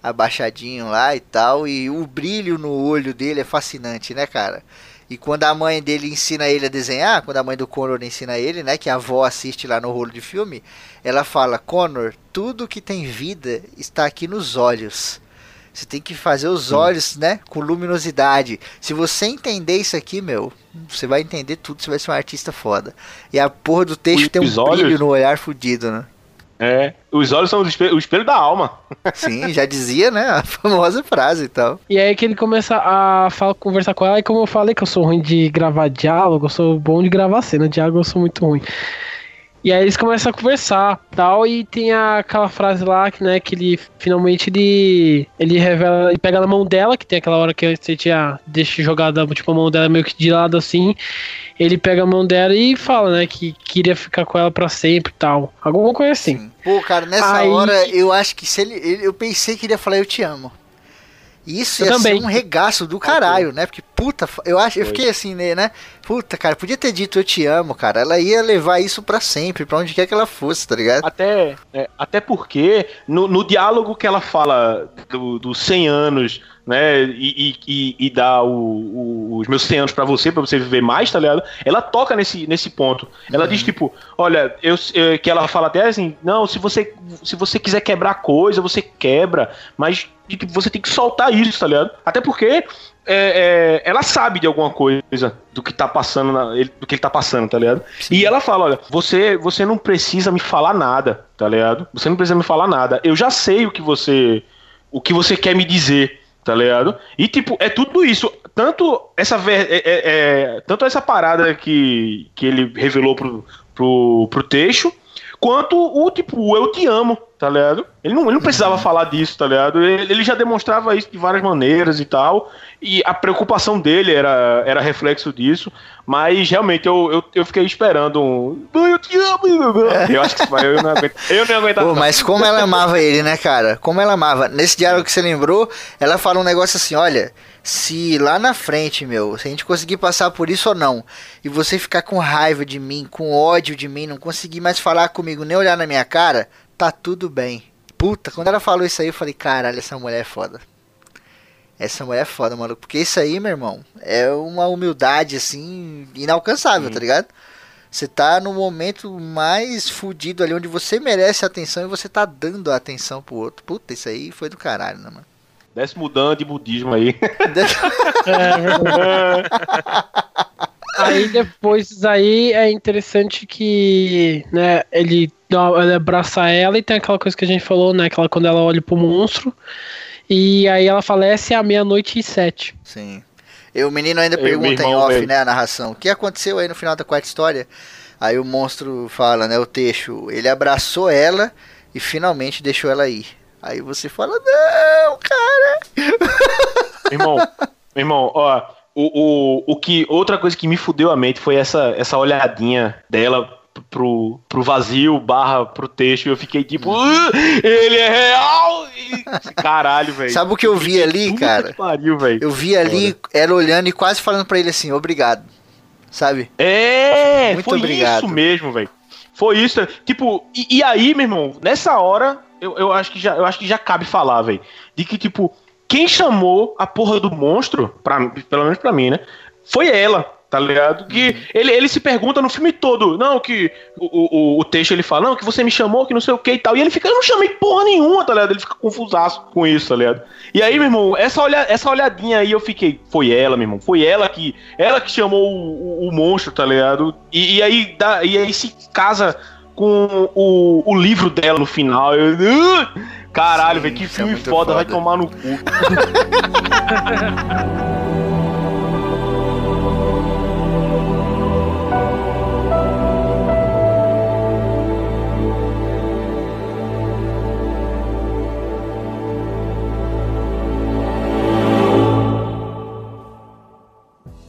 Abaixadinho lá e tal. E o brilho no olho dele é fascinante, né, cara? E quando a mãe dele ensina ele a desenhar, quando a mãe do Connor ensina ele, né, que a avó assiste lá no rolo de filme, ela fala: Connor, tudo que tem vida está aqui nos olhos. Você tem que fazer os olhos, né, com luminosidade. Se você entender isso aqui, meu, você vai entender tudo, você vai ser um artista foda. E a porra do texto Os tem um olhos? brilho no olhar fudido, né? É, os olhos são o espelho, o espelho da alma. Sim, já dizia, né, a famosa frase e tal. E aí que ele começa a falar, conversar com ela, e como eu falei que eu sou ruim de gravar diálogo, eu sou bom de gravar cena, diálogo eu sou muito ruim. E aí eles começam a conversar tal, e tem aquela frase lá que, né, que ele finalmente ele, ele revela, ele pega na mão dela, que tem aquela hora que você tinha deixa jogada, tipo, a mão dela meio que de lado assim. Ele pega a mão dela e fala, né, que queria ficar com ela pra sempre e tal. Alguma coisa assim. Sim. Pô, cara, nessa Aí- hora eu acho que se ele, ele- Eu pensei que ele ia falar eu te amo. Isso Eu ia também. ser um regaço do caralho, né? Porque, puta, eu acho, eu fiquei assim, né, né? Puta, cara, podia ter dito eu te amo, cara. Ela ia levar isso pra sempre, pra onde quer que ela fosse, tá ligado? Até, é, até porque no, no diálogo que ela fala do- dos 100 anos, né, e, e, e- dá o- o- os meus 100 anos pra você, pra você viver mais, tá ligado? Ela toca nesse, nesse ponto. Ela diz, tipo, olha, eu, eu- que ela fala até assim, não, se você, se você quiser quebrar coisa, você quebra, mas tipo, você tem que soltar isso, tá ligado? Até porque é, é, ela sabe de alguma coisa do que tá passando, na- ele- do que ele tá passando, tá ligado? E ela fala, olha, você, você não precisa me falar nada, tá ligado? Você não precisa me falar nada. Eu já sei o que você, o que você quer me dizer, tá ligado? E tipo, é tudo isso. Tanto essa, ver- é- é- é- tanto essa parada que, que ele revelou pro, pro, pro texto, quanto o tipo, eu te amo, tá ligado? Ele não, ele não precisava falar disso, tá ligado? Ele, ele já demonstrava isso de várias maneiras e tal, e a preocupação dele era, era reflexo disso, mas realmente eu, eu, eu fiquei esperando um. "Ai, Eu te amo! Eu acho que isso vai, eu não aguento. Eu não aguento. Pô, mas como ela amava ele, né, cara? Como ela amava. Nesse diálogo que você lembrou, ela fala um negócio assim: olha, se lá na frente, meu, se a gente conseguir passar por isso ou não, e você ficar com raiva de mim, com ódio de mim, não conseguir mais falar comigo, nem olhar na minha cara, tá tudo bem. Puta, quando ela falou isso aí, eu falei: caralho, essa mulher é foda. Essa mulher é foda, maluco. Porque isso aí, meu irmão, é uma humildade, assim, inalcançável, tá ligado? Você tá no momento mais fudido ali, onde você merece atenção e você tá dando a atenção pro outro. Puta, isso aí foi do caralho, né, mano? Desce mudando de budismo aí. É. Aí depois aí é interessante que, né, ele, dá- ele abraça ela e tem aquela coisa que a gente falou, né, aquela quando ela olha pro monstro e aí ela falece à meia-noite e sete. Sim. E o menino ainda Eu, meu pergunta em off, velho. né, a narração. O que aconteceu aí no final da quarta história? Aí o monstro fala, né? O Teixo, ele abraçou ela e finalmente deixou ela ir. Aí você fala, não, cara. Irmão, irmão, ó, o, o, o que outra coisa que me fudeu a mente foi essa, essa olhadinha dela pro, pro vazio barra pro texto e eu fiquei tipo, "Ah, ele é real! E, caralho, velho. Sabe o que eu vi ali, Puta cara? que pariu, velho. Eu vi ali ela olhando e quase falando pra ele assim, obrigado. Sabe? É, Muito foi obrigado. isso mesmo, velho. Foi isso. Tipo, e, e aí, meu irmão, nessa hora, eu, eu, acho, que já, eu acho que já cabe falar, velho. De que, tipo, quem chamou a porra do monstro, pra, pelo menos pra mim, né? Foi ela, tá ligado? Que Uhum. ele, ele se pergunta no filme todo, não, que o, o, o texto ele fala, não, que você me chamou, que não sei o que e tal. E ele fica, eu não chamei porra nenhuma, tá ligado? Ele fica confusaço com isso, tá ligado? E aí, meu irmão, essa, olha, essa olhadinha aí eu fiquei, foi ela, meu irmão, foi ela que ela que chamou o, o, o monstro, tá ligado? E, e aí dá, e aí se casa com o, o livro dela no final. Eu, "Ah!" caralho, velho, que é filme muito foda, vai foda. tomar no cu.